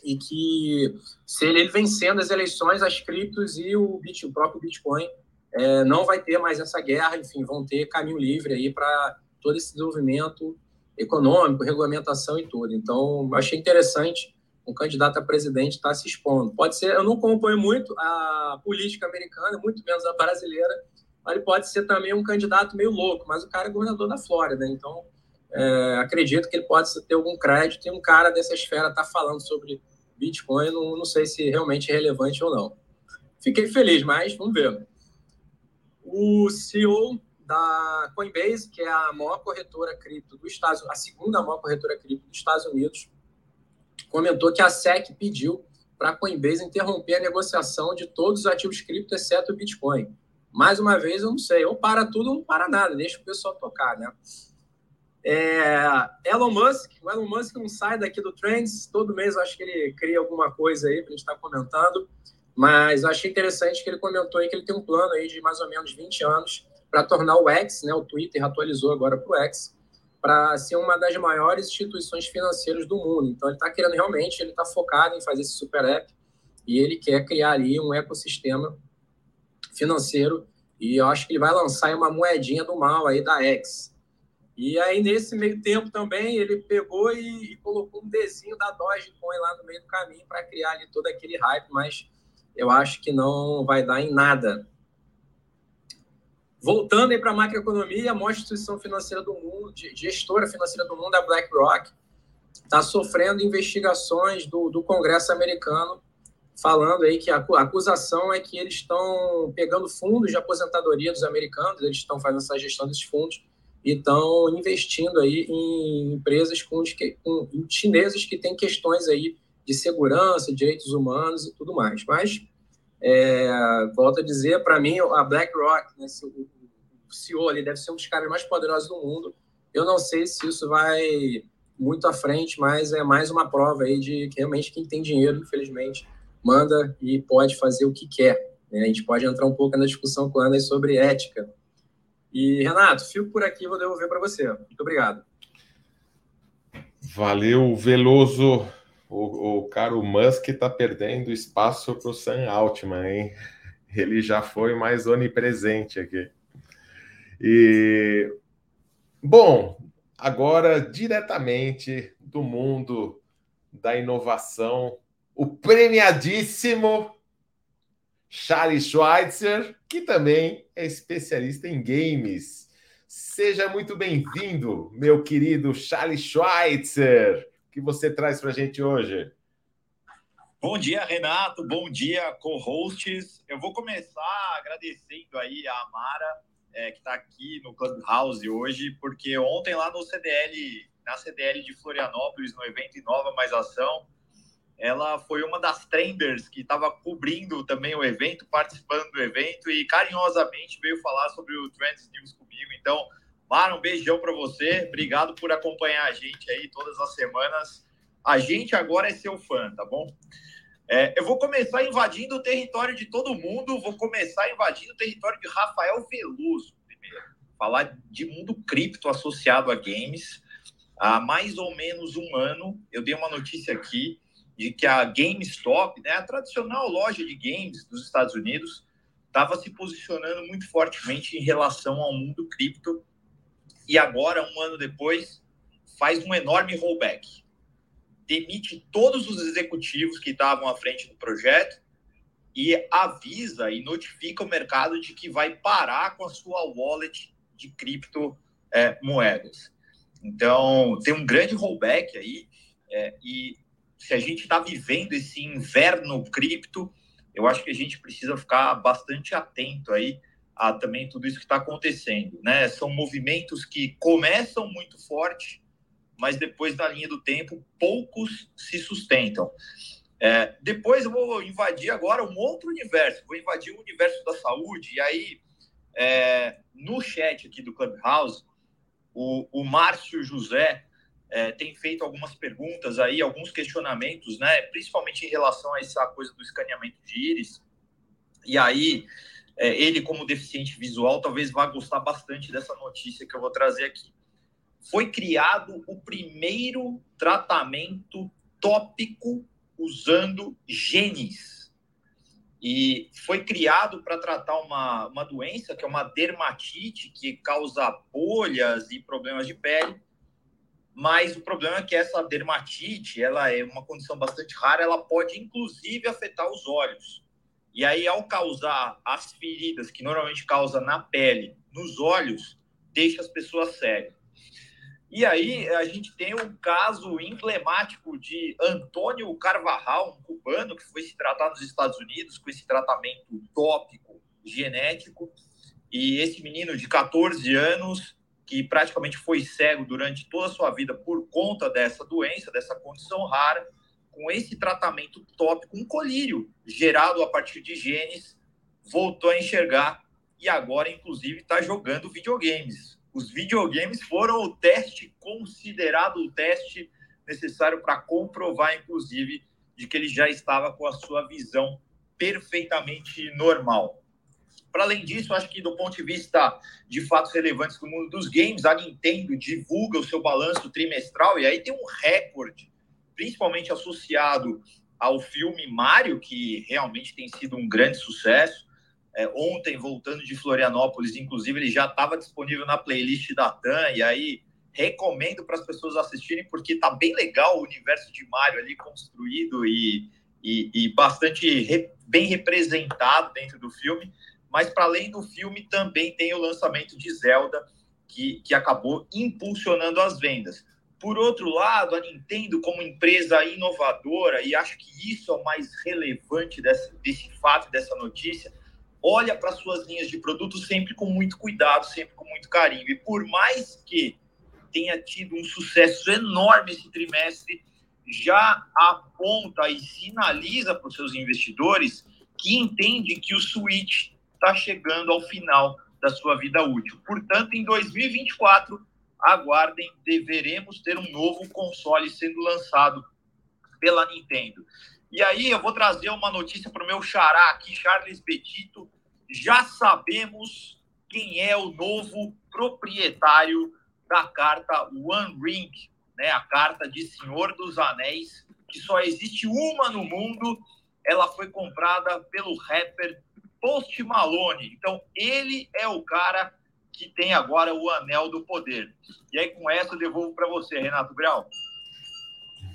e que se ele, ele vencendo as eleições, as criptos e o, o próprio Bitcoin é, não vai ter mais essa guerra, enfim, vão ter caminho livre aí para todo esse desenvolvimento econômico, regulamentação e tudo. Então, achei interessante um candidato a presidente estar tá se expondo. Pode ser, eu não acompanho muito a política americana, muito menos a brasileira, mas ele pode ser também um candidato meio louco, mas o cara é governador da Flórida, então é, acredito que ele pode ter algum crédito e um cara dessa esfera está falando sobre Bitcoin, não, não sei se realmente é relevante ou não. Fiquei feliz, mas vamos ver. O CEO da Coinbase, que é a maior corretora cripto dos Estados a segunda maior corretora cripto dos Estados Unidos, comentou que a SEC pediu para a Coinbase interromper a negociação de todos os ativos cripto, exceto o Bitcoin. Mais uma vez, eu não sei, ou para tudo ou não para nada, deixa o pessoal tocar, né? É, Elon Musk, o Elon Musk não sai daqui do Trends, todo mês eu acho que ele cria alguma coisa aí para a gente estar tá comentando, mas eu achei interessante que ele comentou aí que ele tem um plano aí de mais ou menos 20 anos para tornar o X, né, o Twitter atualizou agora para o X, para ser uma das maiores instituições financeiras do mundo. Então ele está querendo realmente, ele está focado em fazer esse super app e ele quer criar ali um ecossistema financeiro. E eu acho que ele vai lançar uma moedinha do mal aí da X, e aí, nesse meio tempo também, ele pegou e, e colocou um desenho da Dogecoin lá no meio do caminho para criar ali todo aquele hype, mas eu acho que não vai dar em nada. Voltando aí para a macroeconomia, a maior instituição financeira do mundo, gestora financeira do mundo, a BlackRock, está sofrendo investigações do, do Congresso americano, falando aí que a acusação é que eles estão pegando fundos de aposentadoria dos americanos, eles estão fazendo essa gestão desses fundos, e estão investindo aí em empresas com, com chinesas que têm questões aí de segurança, direitos humanos e tudo mais. Mas, é, volto a dizer, para mim, a BlackRock, né, o CEO ali deve ser um dos caras mais poderosos do mundo. Eu não sei se isso vai muito à frente, mas é mais uma prova aí de que realmente quem tem dinheiro, infelizmente, manda e pode fazer o que quer. Né? A gente pode entrar um pouco na discussão com a Ana sobre ética, e, Renato, fico por aqui vou devolver para você. Muito obrigado. Valeu, Veloso. O, o caro Musk está perdendo espaço para o Sam Altman, hein? Ele já foi mais onipresente aqui. E bom, agora diretamente do mundo da inovação, o premiadíssimo Charles Schweitzer, que também é especialista em games. Seja muito bem-vindo, meu querido Charles Schweitzer. O que você traz para a gente hoje? Bom dia, Renato. Bom dia, co-hosts. Eu vou começar agradecendo aí a Amara, é, que está aqui no Clubhouse hoje, porque ontem lá no CDL, na CDL de Florianópolis, no evento Inova Mais Ação, ela foi uma das trenders que estava cobrindo também o evento, participando do evento e carinhosamente veio falar sobre o Trends News comigo. Então, Mara, um beijão para você. Obrigado por acompanhar a gente aí todas as semanas. A gente agora é seu fã, tá bom? É, eu vou começar invadindo o território de todo mundo. Vou começar invadindo o território de Rafael Veloso primeiro. Falar de mundo cripto associado a games. Há mais ou menos um ano, eu dei uma notícia aqui de que a GameStop, né, a tradicional loja de games dos Estados Unidos, estava se posicionando muito fortemente em relação ao mundo cripto e agora, um ano depois, faz um enorme rollback. Demite todos os executivos que estavam à frente do projeto e avisa e notifica o mercado de que vai parar com a sua wallet de criptomoedas. É, então, tem um grande rollback aí é, e se a gente está vivendo esse inverno cripto, eu acho que a gente precisa ficar bastante atento aí a também tudo isso que está acontecendo, né? São movimentos que começam muito forte, mas depois da linha do tempo poucos se sustentam. É, depois eu vou invadir agora um outro universo, vou invadir o universo da saúde e aí é, no chat aqui do Clubhouse o, o Márcio José é, tem feito algumas perguntas aí, alguns questionamentos, né? Principalmente em relação a essa coisa do escaneamento de íris. E aí, é, ele, como deficiente visual, talvez vá gostar bastante dessa notícia que eu vou trazer aqui. Foi criado o primeiro tratamento tópico usando genes. e foi criado para tratar uma, uma doença que é uma dermatite que causa bolhas e problemas de pele. Mas o problema é que essa dermatite, ela é uma condição bastante rara, ela pode inclusive afetar os olhos. E aí, ao causar as feridas que normalmente causa na pele, nos olhos, deixa as pessoas cegas. E aí a gente tem um caso emblemático de Antônio Carvajal, um cubano que foi se tratar nos Estados Unidos com esse tratamento tópico genético. E esse menino de 14 anos, que praticamente foi cego durante toda a sua vida por conta dessa doença, dessa condição rara, com esse tratamento tópico, um colírio gerado a partir de genes, voltou a enxergar e agora, inclusive, está jogando videogames os videogames foram o teste considerado o teste necessário para comprovar, inclusive, de que ele já estava com a sua visão perfeitamente normal. Para além disso, acho que do ponto de vista de fatos relevantes no mundo dos games, a Nintendo divulga o seu balanço trimestral e aí tem um recorde, principalmente associado ao filme Mario, que realmente tem sido um grande sucesso. É, ontem, voltando de Florianópolis, inclusive, ele já estava disponível na playlist da TAM, e aí recomendo para as pessoas assistirem, porque tá bem legal o universo de Mario ali construído e, e, e bastante re, bem representado dentro do filme. Mas, para além do filme, também tem o lançamento de Zelda, que, que acabou impulsionando as vendas. Por outro lado, a Nintendo, como empresa inovadora, e acho que isso é o mais relevante desse, desse fato, dessa notícia, olha para suas linhas de produtos sempre com muito cuidado, sempre com muito carinho. E por mais que tenha tido um sucesso enorme esse trimestre, já aponta e sinaliza para os seus investidores que entende que o Switch está chegando ao final da sua vida útil. Portanto, em 2024, aguardem, deveremos ter um novo console sendo lançado pela Nintendo. E aí eu vou trazer uma notícia para o meu xará aqui, Charles Petito. Já sabemos quem é o novo proprietário da carta One Ring, né? a carta de Senhor dos Anéis, que só existe uma no mundo. Ela foi comprada pelo rapper Post Malone. Então, ele é o cara que tem agora o Anel do Poder. E aí, com essa, eu devolvo para você, Renato Grau.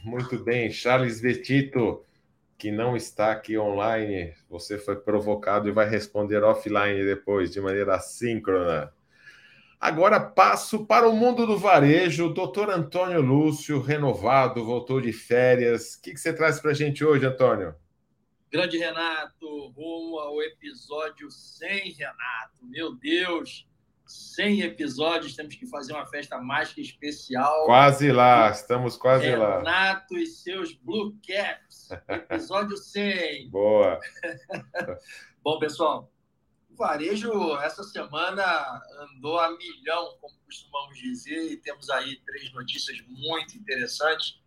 Muito bem, Charles Vetito que não está aqui online, você foi provocado e vai responder offline depois, de maneira assíncrona. Agora passo para o mundo do varejo. Doutor Antônio Lúcio, renovado, voltou de férias. O que, que você traz para a gente hoje, Antônio? Grande Renato, rumo ao episódio 100, Renato. Meu Deus, 100 episódios, temos que fazer uma festa mais que especial. Quase lá, estamos quase Renato lá. Renato e seus Blue Caps, episódio 100. Boa. Bom, pessoal, o varejo essa semana andou a milhão, como costumamos dizer, e temos aí três notícias muito interessantes.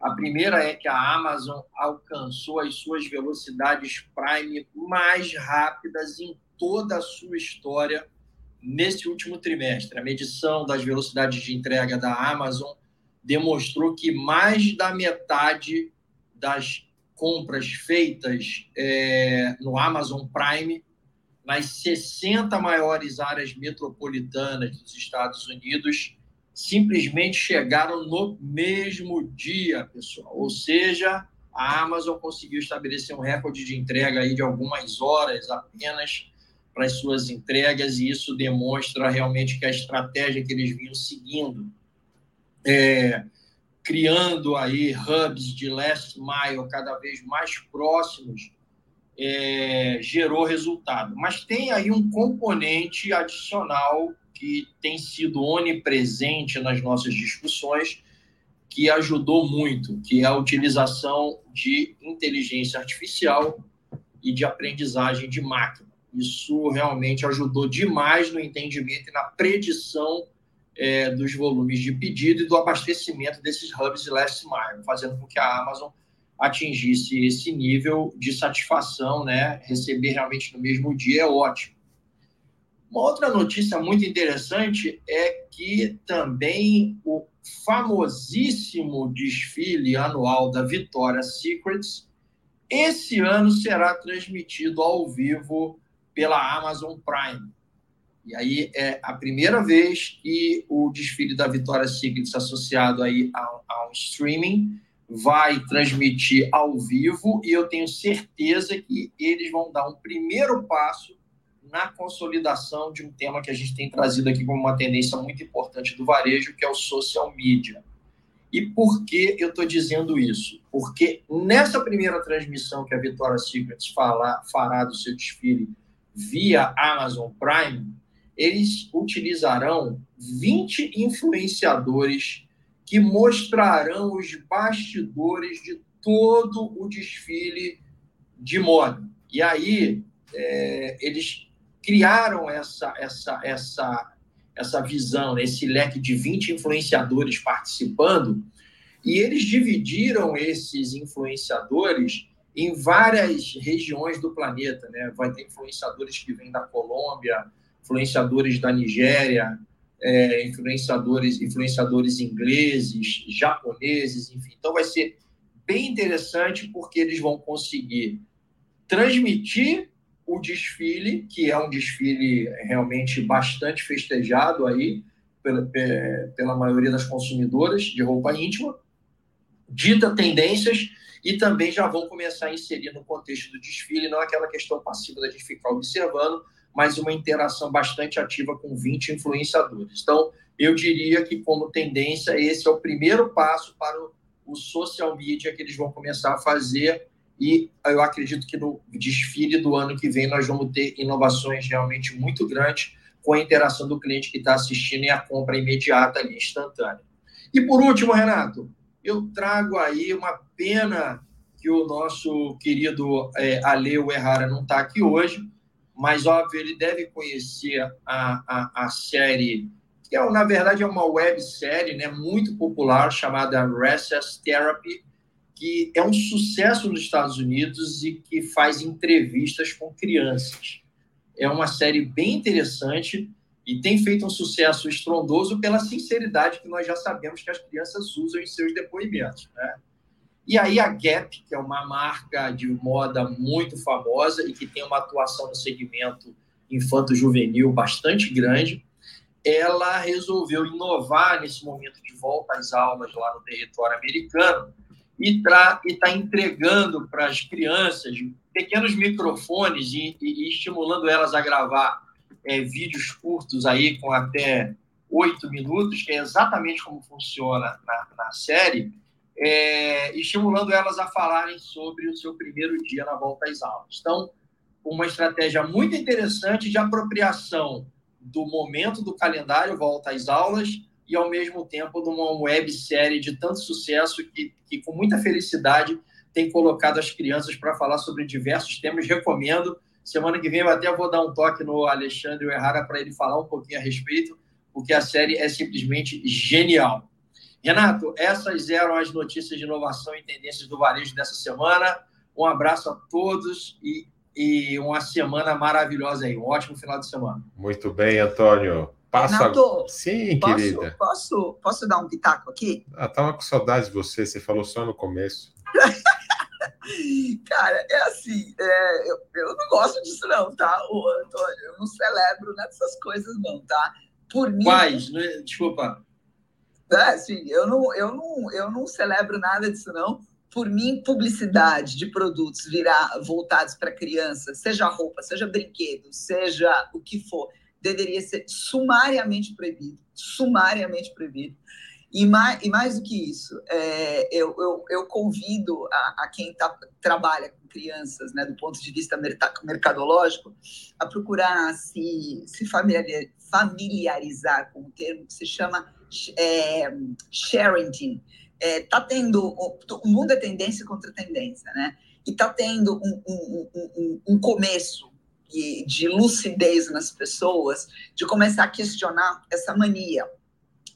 A primeira é que a Amazon alcançou as suas velocidades Prime mais rápidas em toda a sua história nesse último trimestre. A medição das velocidades de entrega da Amazon demonstrou que mais da metade das compras feitas é, no Amazon Prime nas 60 maiores áreas metropolitanas dos Estados Unidos simplesmente chegaram no mesmo dia, pessoal. Ou seja, a Amazon conseguiu estabelecer um recorde de entrega aí de algumas horas apenas para as suas entregas, e isso demonstra realmente que a estratégia que eles vinham seguindo, é, criando aí hubs de last mile cada vez mais próximos, é, gerou resultado. Mas tem aí um componente adicional que tem sido onipresente nas nossas discussões, que ajudou muito, que é a utilização de inteligência artificial e de aprendizagem de máquina. Isso realmente ajudou demais no entendimento e na predição é, dos volumes de pedido e do abastecimento desses hubs de last mile, fazendo com que a Amazon atingisse esse nível de satisfação, né? Receber realmente no mesmo dia é ótimo. Uma outra notícia muito interessante é que também o famosíssimo desfile anual da Victoria's Secrets esse ano será transmitido ao vivo pela Amazon Prime. E aí é a primeira vez que o desfile da Vitória Secret associado aí ao, ao streaming vai transmitir ao vivo e eu tenho certeza que eles vão dar um primeiro passo na consolidação de um tema que a gente tem trazido aqui como uma tendência muito importante do varejo, que é o social media. E por que eu estou dizendo isso? Porque nessa primeira transmissão que a Vitória Secrets fala, fará do seu desfile via Amazon Prime, eles utilizarão 20 influenciadores que mostrarão os bastidores de todo o desfile de moda. E aí é, eles criaram essa, essa, essa, essa visão, né, esse leque de 20 influenciadores participando, e eles dividiram esses influenciadores em várias regiões do planeta. Né? Vai ter influenciadores que vêm da Colômbia, influenciadores da Nigéria, é, influenciadores, influenciadores ingleses, japoneses, enfim. Então vai ser bem interessante porque eles vão conseguir transmitir o desfile, que é um desfile realmente bastante festejado aí pela, pela maioria das consumidoras de roupa íntima, dita tendências e também já vão começar a inserir no contexto do desfile, não aquela questão passiva da gente ficar observando, mas uma interação bastante ativa com 20 influenciadores. Então, eu diria que, como tendência, esse é o primeiro passo para o, social media que eles vão começar a fazer e eu acredito que no desfile do ano que vem nós vamos ter inovações realmente muito grandes com a interação do cliente que está assistindo e a compra imediata ali, instantânea. E por último, Renato, eu trago aí uma pena que o nosso querido é, Aleu Errara não está aqui hoje, mas óbvio, ele deve conhecer a, a, a série, que é, na verdade é uma websérie né, muito popular chamada Recess Therapy, que é um sucesso nos Estados Unidos e que faz entrevistas com crianças. É uma série bem interessante e tem feito um sucesso estrondoso pela sinceridade que nós já sabemos que as crianças usam em seus depoimentos. Né? E aí a Gap, que é uma marca de moda muito famosa e que tem uma atuação no segmento infanto-juvenil bastante grande, ela resolveu inovar nesse momento de volta às aulas lá no território americano e está entregando para as crianças pequenos microfones e, e, estimulando elas a gravar é, vídeos curtos aí com até oito minutos, que é exatamente como funciona na, na série, é, estimulando elas a falarem sobre o seu primeiro dia na volta às aulas. Então, uma estratégia muito interessante de apropriação do momento do calendário volta às aulas e, ao mesmo tempo, de uma websérie de tanto sucesso que, que, com muita felicidade, tem colocado as crianças para falar sobre diversos temas. Recomendo. Semana que vem eu até vou dar um toque no Alexandre Errara para ele falar um pouquinho a respeito, porque a série é simplesmente genial. Renato, essas eram as notícias de inovação e tendências do varejo dessa semana. Um abraço a todos e, e uma semana maravilhosa aí. Um ótimo final de semana. Muito bem, Antônio. Passa... Renato, Sim, posso, querida. Posso, posso dar um pitaco aqui? Ah, tava com saudade de você, você falou só no começo. Cara, é assim, é, eu, eu não gosto disso não, tá, o Antônio? Eu não celebro nessas coisas não, tá? Por mim... Quais? Né? Desculpa. É, sim, eu não, eu, não, eu não celebro nada disso não. Por mim, publicidade de produtos virar voltados para crianças, seja roupa, seja brinquedo, seja o que for, deveria ser sumariamente proibido, sumariamente proibido. E mais, e mais do que isso, é, eu, eu, eu, convido a, a quem tá, trabalha crianças, né, do ponto de vista mercadológico, a procurar se, se familiarizar com o termo que se chama é, sharing. É, tendo, o mundo é tendência contra tendência, né? E tá tendo um, um, um, um começo de, de lucidez nas pessoas, de começar a questionar essa mania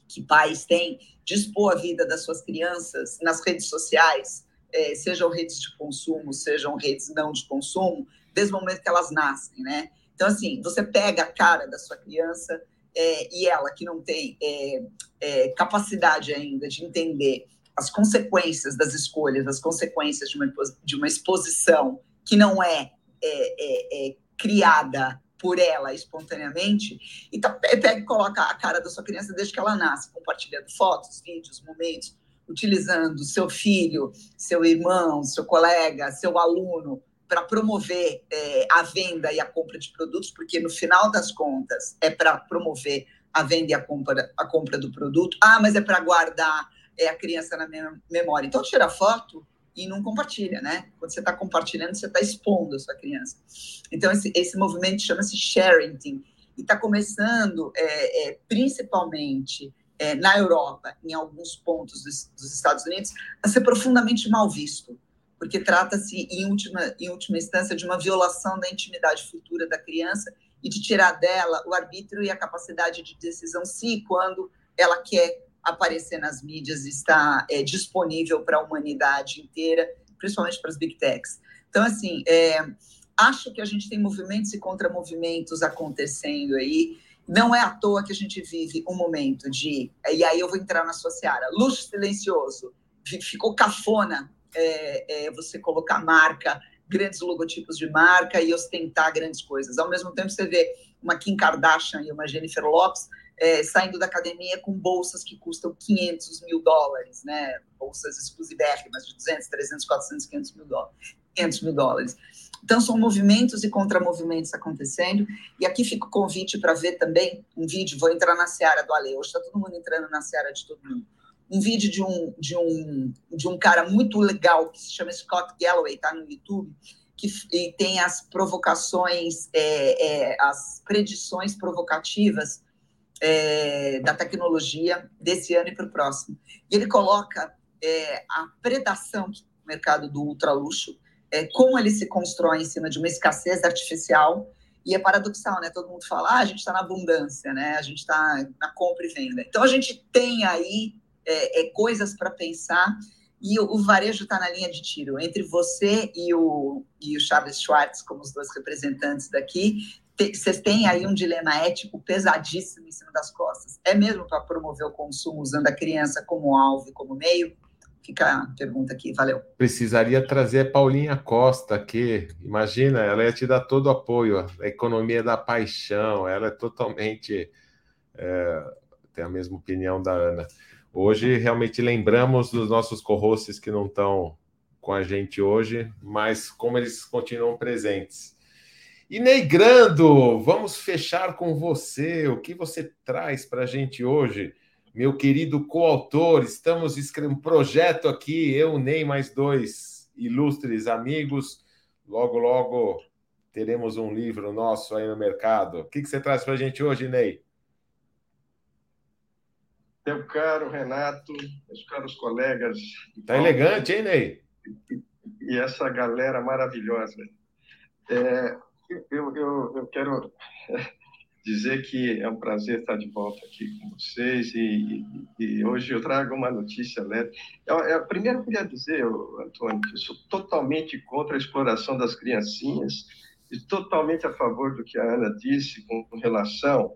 que pais têm de expor a vida das suas crianças nas redes sociais, é, sejam redes de consumo, sejam redes não de consumo, desde o momento que elas nascem, né? Então, assim, você pega a cara da sua criança é, e ela que não tem é, é, capacidade ainda de entender as consequências das escolhas, as consequências de uma, de uma exposição que não é, é, é, criada por ela espontaneamente, então pega e coloca a cara da sua criança desde que ela nasce, compartilhando fotos, vídeos, momentos, utilizando seu filho, seu irmão, seu colega, seu aluno para promover é, a venda e a compra de produtos, porque no final das contas é para promover a venda e a compra, a compra do produto. Ah, mas é para guardar é, a criança na memória. Então, tira foto e não compartilha, né? Quando você está compartilhando, você está expondo a sua criança. Então, esse, esse movimento chama-se sharing e está começando é, é, principalmente é, na Europa, em alguns pontos dos, dos Estados Unidos, a ser profundamente mal visto porque trata-se, em última, em última instância, de uma violação da intimidade futura da criança e de tirar dela o arbítrio e a capacidade de decisão se e quando ela quer aparecer nas mídias e está é, disponível para a humanidade inteira, principalmente para as big techs. Então, assim, é, acho que a gente tem movimentos e contramovimentos acontecendo aí. Não é à toa que a gente vive um momento de. E aí eu vou entrar na sua seara. Luxo silencioso. Ficou cafona é, é, você colocar marca, grandes logotipos de marca e ostentar grandes coisas. Ao mesmo tempo, você vê uma Kim Kardashian e uma Jennifer Lopes é, saindo da academia com bolsas que custam 500 mil dólares, né? Bolsas exclusivérrimas de 200, 300, 400, 500 mil dólares. 500 mil dólares. Então, são movimentos e contramovimentos acontecendo. E aqui fica o convite para ver também um vídeo. Vou entrar na seara do Ale. Hoje está todo mundo entrando na seara de todo mundo um vídeo de um, de um, de um cara muito legal que se chama Scott Galloway, tá no YouTube, que tem as provocações, é, é, as predições provocativas é, da tecnologia desse ano e para o próximo. E ele coloca é, a predação do mercado do ultraluxo, é, como ele se constrói em cima de uma escassez artificial, e é paradoxal, né? Todo mundo fala, ah, a gente está na abundância, né? A gente está na compra e venda. Então, a gente tem aí é, é, coisas para pensar. E o, o varejo está na linha de tiro. Entre você e o, e o Charles Schwartz, como os dois representantes daqui, vocês têm aí um dilema ético pesadíssimo em cima das costas. É mesmo para promover o consumo usando a criança como alvo e como meio? Fica a pergunta aqui, valeu. Precisaria trazer a Paulinha Costa aqui. Imagina, ela ia te dar todo o apoio. A economia da paixão, ela é totalmente. É, tem a mesma opinião da Ana. Hoje, realmente lembramos dos nossos corrostes que não estão com a gente hoje, mas como eles continuam presentes. E Neigrando, vamos fechar com você. O que você traz para a gente hoje? Meu querido coautor, estamos escrevendo um projeto aqui, eu, Ney, mais dois ilustres amigos. Logo, logo teremos um livro nosso aí no mercado. O que, que você traz para a gente hoje, Ney? meu caro Renato, meus caros colegas. Tá elegante, hein, Ney? E essa galera maravilhosa. É, eu, eu, eu quero dizer que é um prazer estar de volta aqui com vocês e, e, e hoje eu trago uma notícia leve. Eu, eu, primeiro eu queria dizer, Antônio, que eu sou totalmente contra a exploração das criancinhas e totalmente a favor do que a Ana disse com, com relação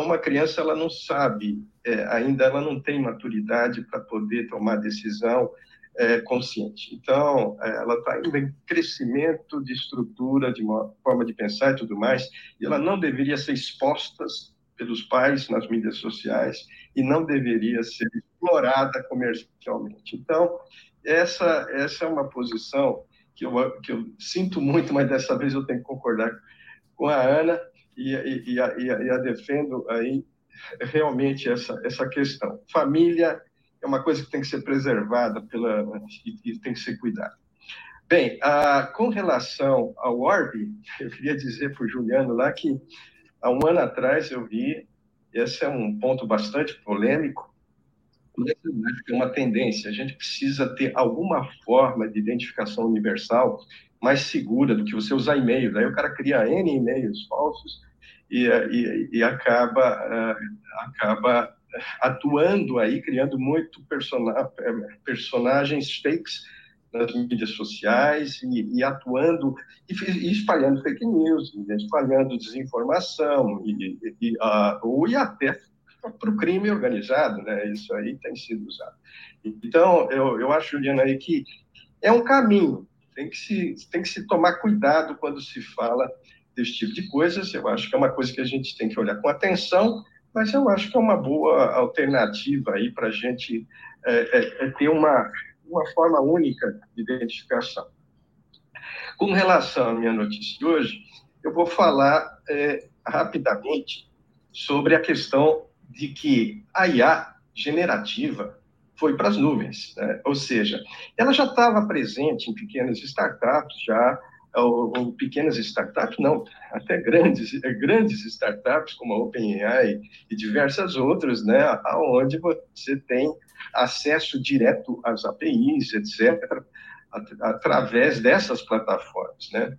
uma criança ela não sabe é, ainda ela não tem maturidade para poder tomar decisão é, consciente então é, ela está ainda em crescimento de estrutura de uma forma de pensar e tudo mais e ela não deveria ser exposta pelos pais nas mídias sociais e não deveria ser explorada comercialmente então essa essa é uma posição que eu, que eu sinto muito mas dessa vez eu tenho que concordar com a Ana e, e, e, a, e, a, defendo aí realmente essa, essa questão. Família é uma coisa que tem que ser preservada pela, e, e tem que ser cuidada. Bem, com relação ao Orbe, eu queria dizer para o Juliano lá que há um ano atrás eu vi, esse é um ponto bastante polêmico, é uma tendência, a gente precisa ter alguma forma de identificação universal mais segura do que você usar e-mail. Daí o cara cria N e-mails falsos e, e, e acaba, uh, acaba atuando aí, criando muito persona, personagens fakes nas mídias sociais e, e atuando e, e, espalhando fake news, espalhando desinformação e, e, uh, ou e até para o crime organizado, né? Isso aí tem sido usado. Então, eu, eu acho, Juliana, aí que é um caminho. Tem que, se, tem que se tomar cuidado quando se fala desse tipo de coisas. Eu acho que é uma coisa que a gente tem que olhar com atenção, mas eu acho que é uma boa alternativa aí para a gente é, é, é ter uma, uma forma única de identificação. Com relação à minha notícia de hoje, eu vou falar é, rapidamente sobre a questão de que a IA generativa foi para as nuvens, né? ou seja, ela já estava presente em pequenas startups, já ou, ou, pequenas startups, não, até grandes, grandes startups como a OpenAI e diversas outras, né, aonde você tem acesso direto às APIs, etc., através dessas plataformas, né?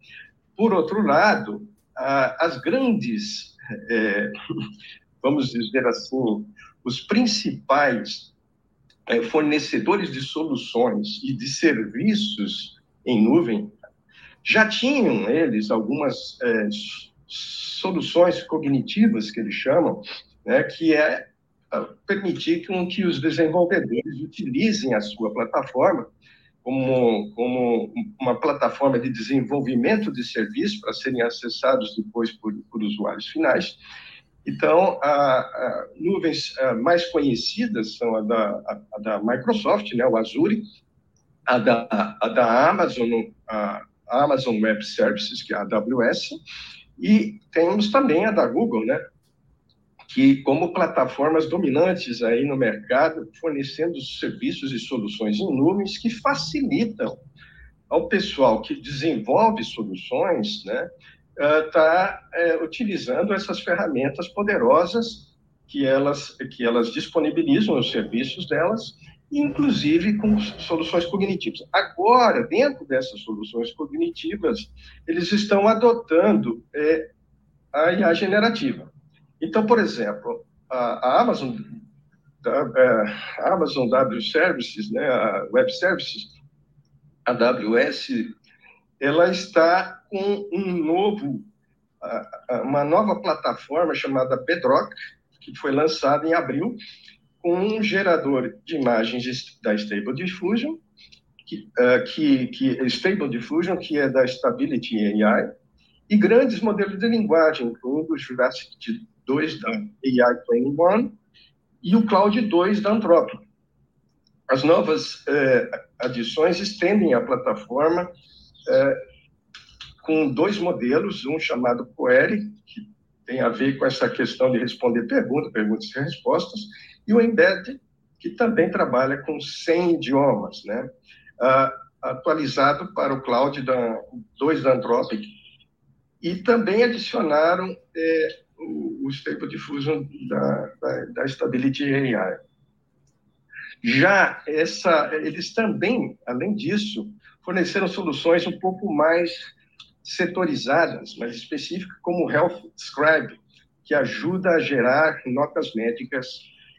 Por outro lado, as grandes, é, vamos dizer assim, os principais é, fornecedores de soluções e de serviços em nuvem já tinham eles algumas é, soluções cognitivas que eles chamam, né, que é permitir com que os desenvolvedores utilizem a sua plataforma como, como uma plataforma de desenvolvimento de serviços para serem acessados depois por, por usuários finais. Então, a, a, nuvens a, mais conhecidas são a da, a, da Microsoft, né, o Azure, a da, a da Amazon, a, Amazon Web Services, que é a AWS, e temos também a da Google, né, que como plataformas dominantes aí no mercado, fornecendo serviços e soluções em nuvens que facilitam ao pessoal que desenvolve soluções, né, está uh, é, utilizando essas ferramentas poderosas que elas que elas disponibilizam os serviços delas, inclusive com soluções cognitivas. Agora, dentro dessas soluções cognitivas, eles estão adotando é, a IA generativa. Então, por exemplo, a, a Amazon, a, é, a Amazon W Services, né, a Web Services, a AWS, ela está com um novo, uma nova plataforma chamada Bedrock, que foi lançada em abril, com um gerador de imagens da Stable Diffusion, que, uh, que, que Stable Diffusion, que é da Stability AI, e grandes modelos de linguagem, incluindo o Jurassic 2 da AI 21 e o Cloud 2 da Anthropic. As novas eh, adições estendem a plataforma eh, com dois modelos, um chamado Query, que tem a ver com essa questão de responder perguntas, perguntas e respostas, e o Embed, que também trabalha com 100 idiomas, né? Ah, atualizado para o Cloud da, 2 da Anthropic. E também adicionaram eh, o, o Stable Diffusion da, da, da Stability AI. Já essa, eles também, além disso, forneceram soluções um pouco mais setorizadas, mais específicas, como o Health Scribe, que ajuda a gerar notas médicas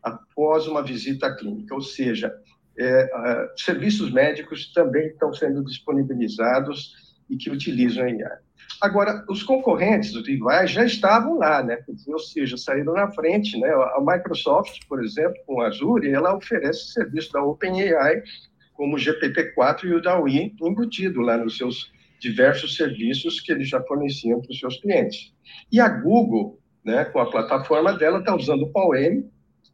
após uma visita clínica, ou seja, é, serviços médicos também estão sendo disponibilizados e que utilizam a IA. Agora, os concorrentes do Device já estavam lá, né? ou seja, saíram na frente. Né? A Microsoft, por exemplo, com a Azure, ela oferece serviço da OpenAI, como o GPT-4 e o DAWI embutido lá nos seus diversos serviços que eles já forneciam para os seus clientes. E a Google, né, com a plataforma dela, está usando o PALM,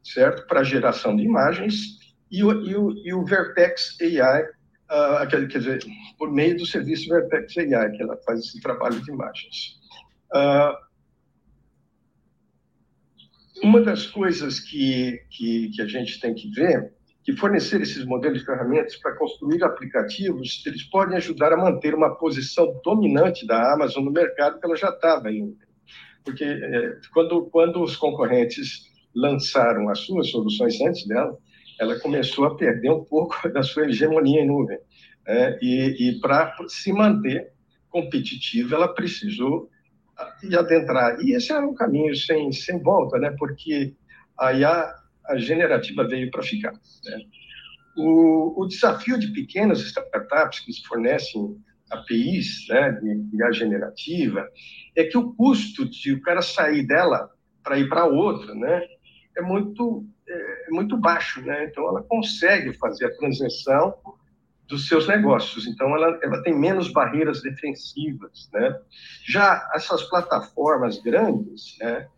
certo, para geração de imagens, e o, e o, e o Vertex AI uh, quer, quer dizer, por meio do serviço Vertex AI, que ela faz esse trabalho de imagens. Uh, uma das coisas que, que, que, a gente tem que ver que fornecer esses modelos de ferramentas para construir aplicativos, eles podem ajudar a manter uma posição dominante da Amazon no mercado que ela já estava indo. Porque é, quando, quando os concorrentes lançaram as suas soluções antes dela, ela começou a perder um pouco da sua hegemonia em nuvem. Né? E, e para se manter competitiva, ela precisou e adentrar. E esse era um caminho sem, sem volta, né? porque a, a generativa veio para ficar. Né? O, o desafio de pequenas startups que fornecem APIs né, de IA generativa é que o custo de o cara sair dela para ir para outra, né, é muito, é, é muito baixo, né? Então, ela consegue fazer a transição dos seus negócios. Então, ela, ela tem menos barreiras defensivas, né? Já essas plataformas grandes, né?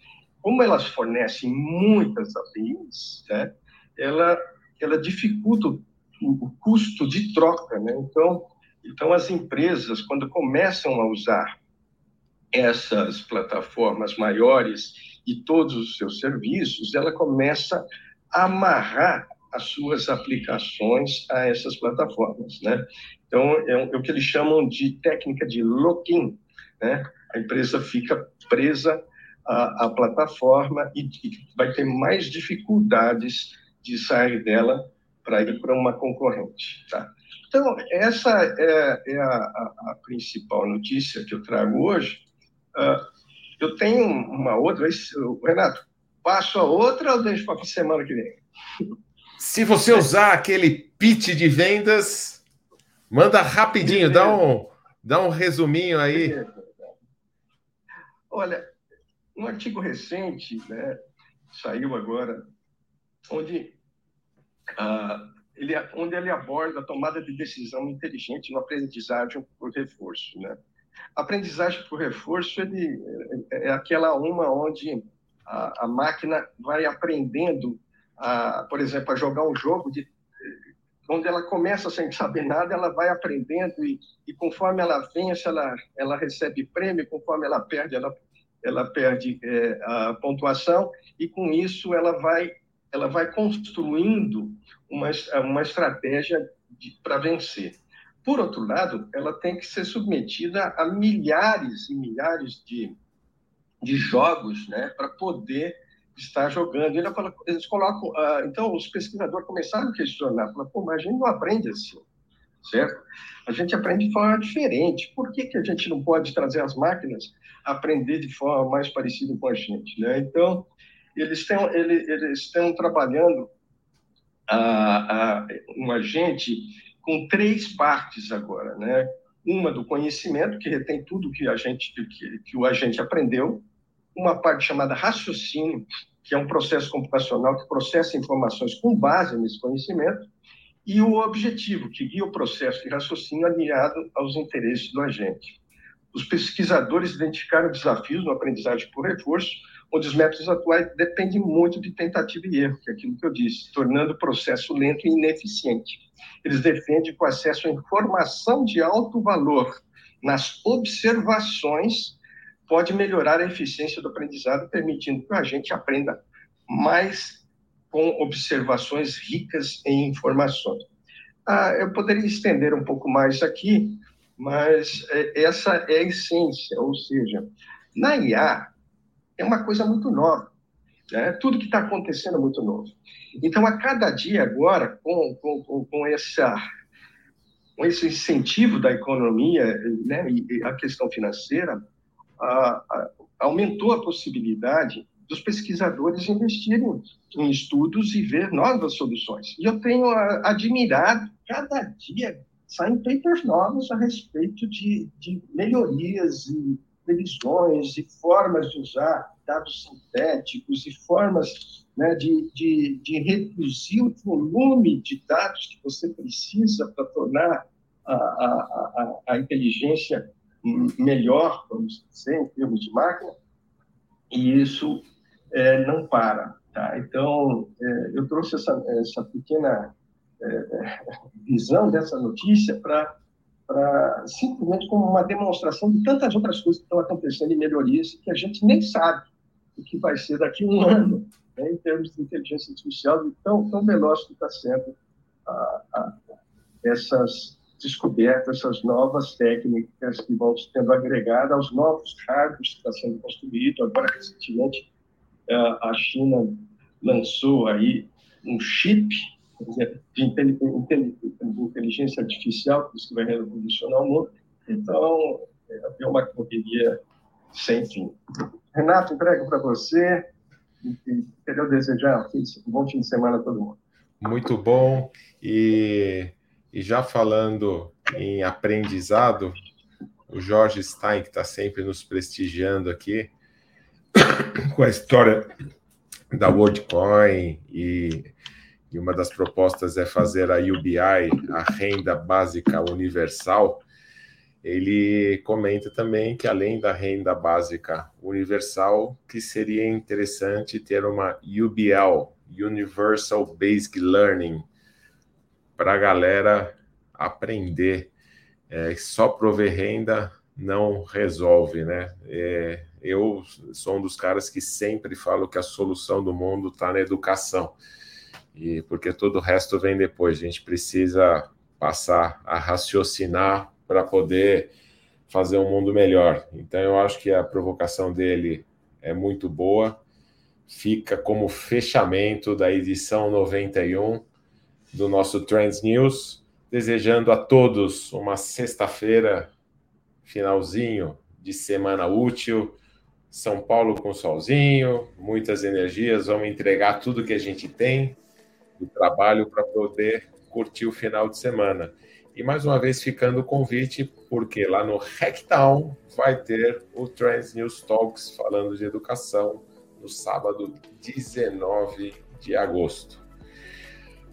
Como elas fornecem muitas APIs, né? Ela, ela dificulta o, o custo de troca, né? Então, então, as empresas, quando começam a usar essas plataformas maiores e todos os seus serviços, ela começa a amarrar as suas aplicações a essas plataformas, né? Então, é, é o que eles chamam de técnica de lock-in, né? A empresa fica presa à, à plataforma e, e, vai ter mais dificuldades de sair dela para ir para uma concorrente, tá? Então, essa é, é a, a, a, principal notícia que eu trago hoje. Uh, eu tenho uma outra, Renato, passo a outra ou deixo para a semana que vem? Se você usar aquele pitch de vendas, manda rapidinho, dá um, dá um resuminho aí. Olha, um artigo recente, né, saiu agora, onde, uh, ele, onde ele aborda a tomada de decisão inteligente no aprendizagem por reforço. Né? Aprendizagem por reforço ele, é, é aquela uma onde a, a máquina vai aprendendo a, por exemplo, a jogar um jogo de onde ela começa sem saber nada, ela vai aprendendo e, e conforme ela vence, ela, ela recebe prêmio, conforme ela perde, ela, ela perde é, a pontuação e com isso ela vai, ela vai construindo uma, uma estratégia para vencer. Por outro lado, ela tem que ser submetida a milhares e milhares de, de jogos né, para poder está jogando. Fala, eles colocam, uh, então os pesquisadores começaram a questionar, pô, mas a gente não aprende assim, certo? A gente aprende de forma diferente. Por que, que a gente não pode trazer as máquinas a aprender de forma mais parecida com a gente, né? Então, eles estão eles, eles trabalhando uh, uh, um agente com três partes agora, né? Uma do conhecimento, que retém tudo que a gente que, que o agente aprendeu, uma parte chamada raciocínio, que é um processo computacional que processa informações com base nesse conhecimento, e o objetivo, que guia o processo de raciocínio alinhado aos interesses do agente. Os pesquisadores identificaram desafios no aprendizagem por reforço, onde os métodos atuais dependem muito de tentativa e erro, que é aquilo que eu disse, tornando o processo lento e ineficiente. Eles defendem que o acesso à informação de alto valor nas observações pode melhorar a eficiência do aprendizado, permitindo que a gente aprenda mais com observações ricas em informações. Ah, eu poderia estender um pouco mais aqui, mas é, essa é a essência, ou seja, na IA é uma coisa muito nova. Né? Tudo que está acontecendo é muito novo. Então, a cada dia agora, com, com, com, essa, com esse incentivo da economia né, e a questão financeira, aumentou a possibilidade dos pesquisadores investirem em estudos e ver novas soluções. E eu tenho admirado, cada dia saem papers novos a respeito de, de melhorias e previsões e formas de usar dados sintéticos e formas né, de, de, de reduzir o volume de dados que você precisa para tornar a, a, a, a inteligência melhor, vamos dizer, em termos de máquina, e isso é, não para. Tá? Então, é, eu trouxe essa, essa pequena é, visão dessa notícia para simplesmente como uma demonstração de tantas outras coisas que estão acontecendo em melhorias que a gente nem sabe o que vai ser daqui a um ano, né, em termos de inteligência artificial, tão, tão veloz que está sendo essas descoberto essas novas técnicas que vão sendo agregadas aos novos cargos que está sendo construído. Agora, recentemente, é, a China lançou aí um chip de inteligência artificial, que vai revolucionar o mundo. Então, é uma correria sem fim. Renato, entrego para você queria desejar um bom fim de semana a todo mundo. Muito bom. E e já falando em aprendizado, o Jorge Stein, que está sempre nos prestigiando aqui, com a história da WorldCoin e, e uma das propostas é fazer a UBI, a renda básica universal, ele comenta também que além da renda básica universal, que seria interessante ter uma UBL, Universal Basic Learning, para a galera aprender. É, só prover renda não resolve, né? É, eu sou um dos caras que sempre falo que a solução do mundo está na educação, e porque todo o resto vem depois. A gente precisa passar a raciocinar para poder fazer um mundo melhor. Então, eu acho que a provocação dele é muito boa. Fica como fechamento da edição 91 do nosso Trends News, desejando a todos uma sexta-feira, finalzinho de semana útil, São Paulo com solzinho, muitas energias, vamos entregar tudo que a gente tem do trabalho para poder curtir o final de semana. E mais uma vez ficando o convite, porque lá no Hacktown vai ter o Trends News Talks falando de educação no sábado 19 de agosto.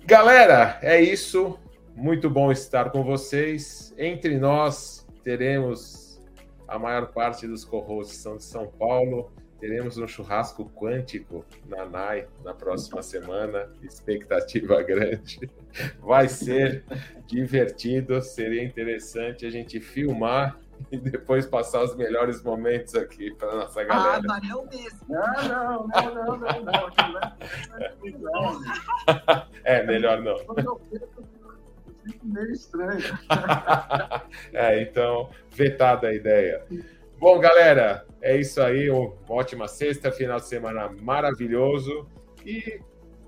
Galera, é isso. Muito bom estar com vocês. Entre nós, teremos a maior parte dos co-hosts são de São Paulo. Teremos um churrasco quântico na NAI na próxima semana. Expectativa grande. Vai ser divertido, seria interessante a gente filmar e depois passar os melhores momentos aqui para nossa galera. Ah, valeu mesmo. Não, não, não, não, não, não. É, melhor não. Meio estranho. É, então, vetada a ideia. Bom, galera, é isso aí. Uma ótima sexta, final de semana maravilhoso. E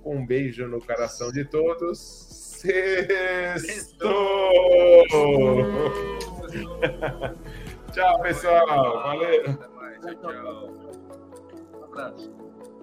um beijo no coração de todos. Sexto! tchau, pessoal. Valeu. Até mais. Tchau, tchau. Um abraço.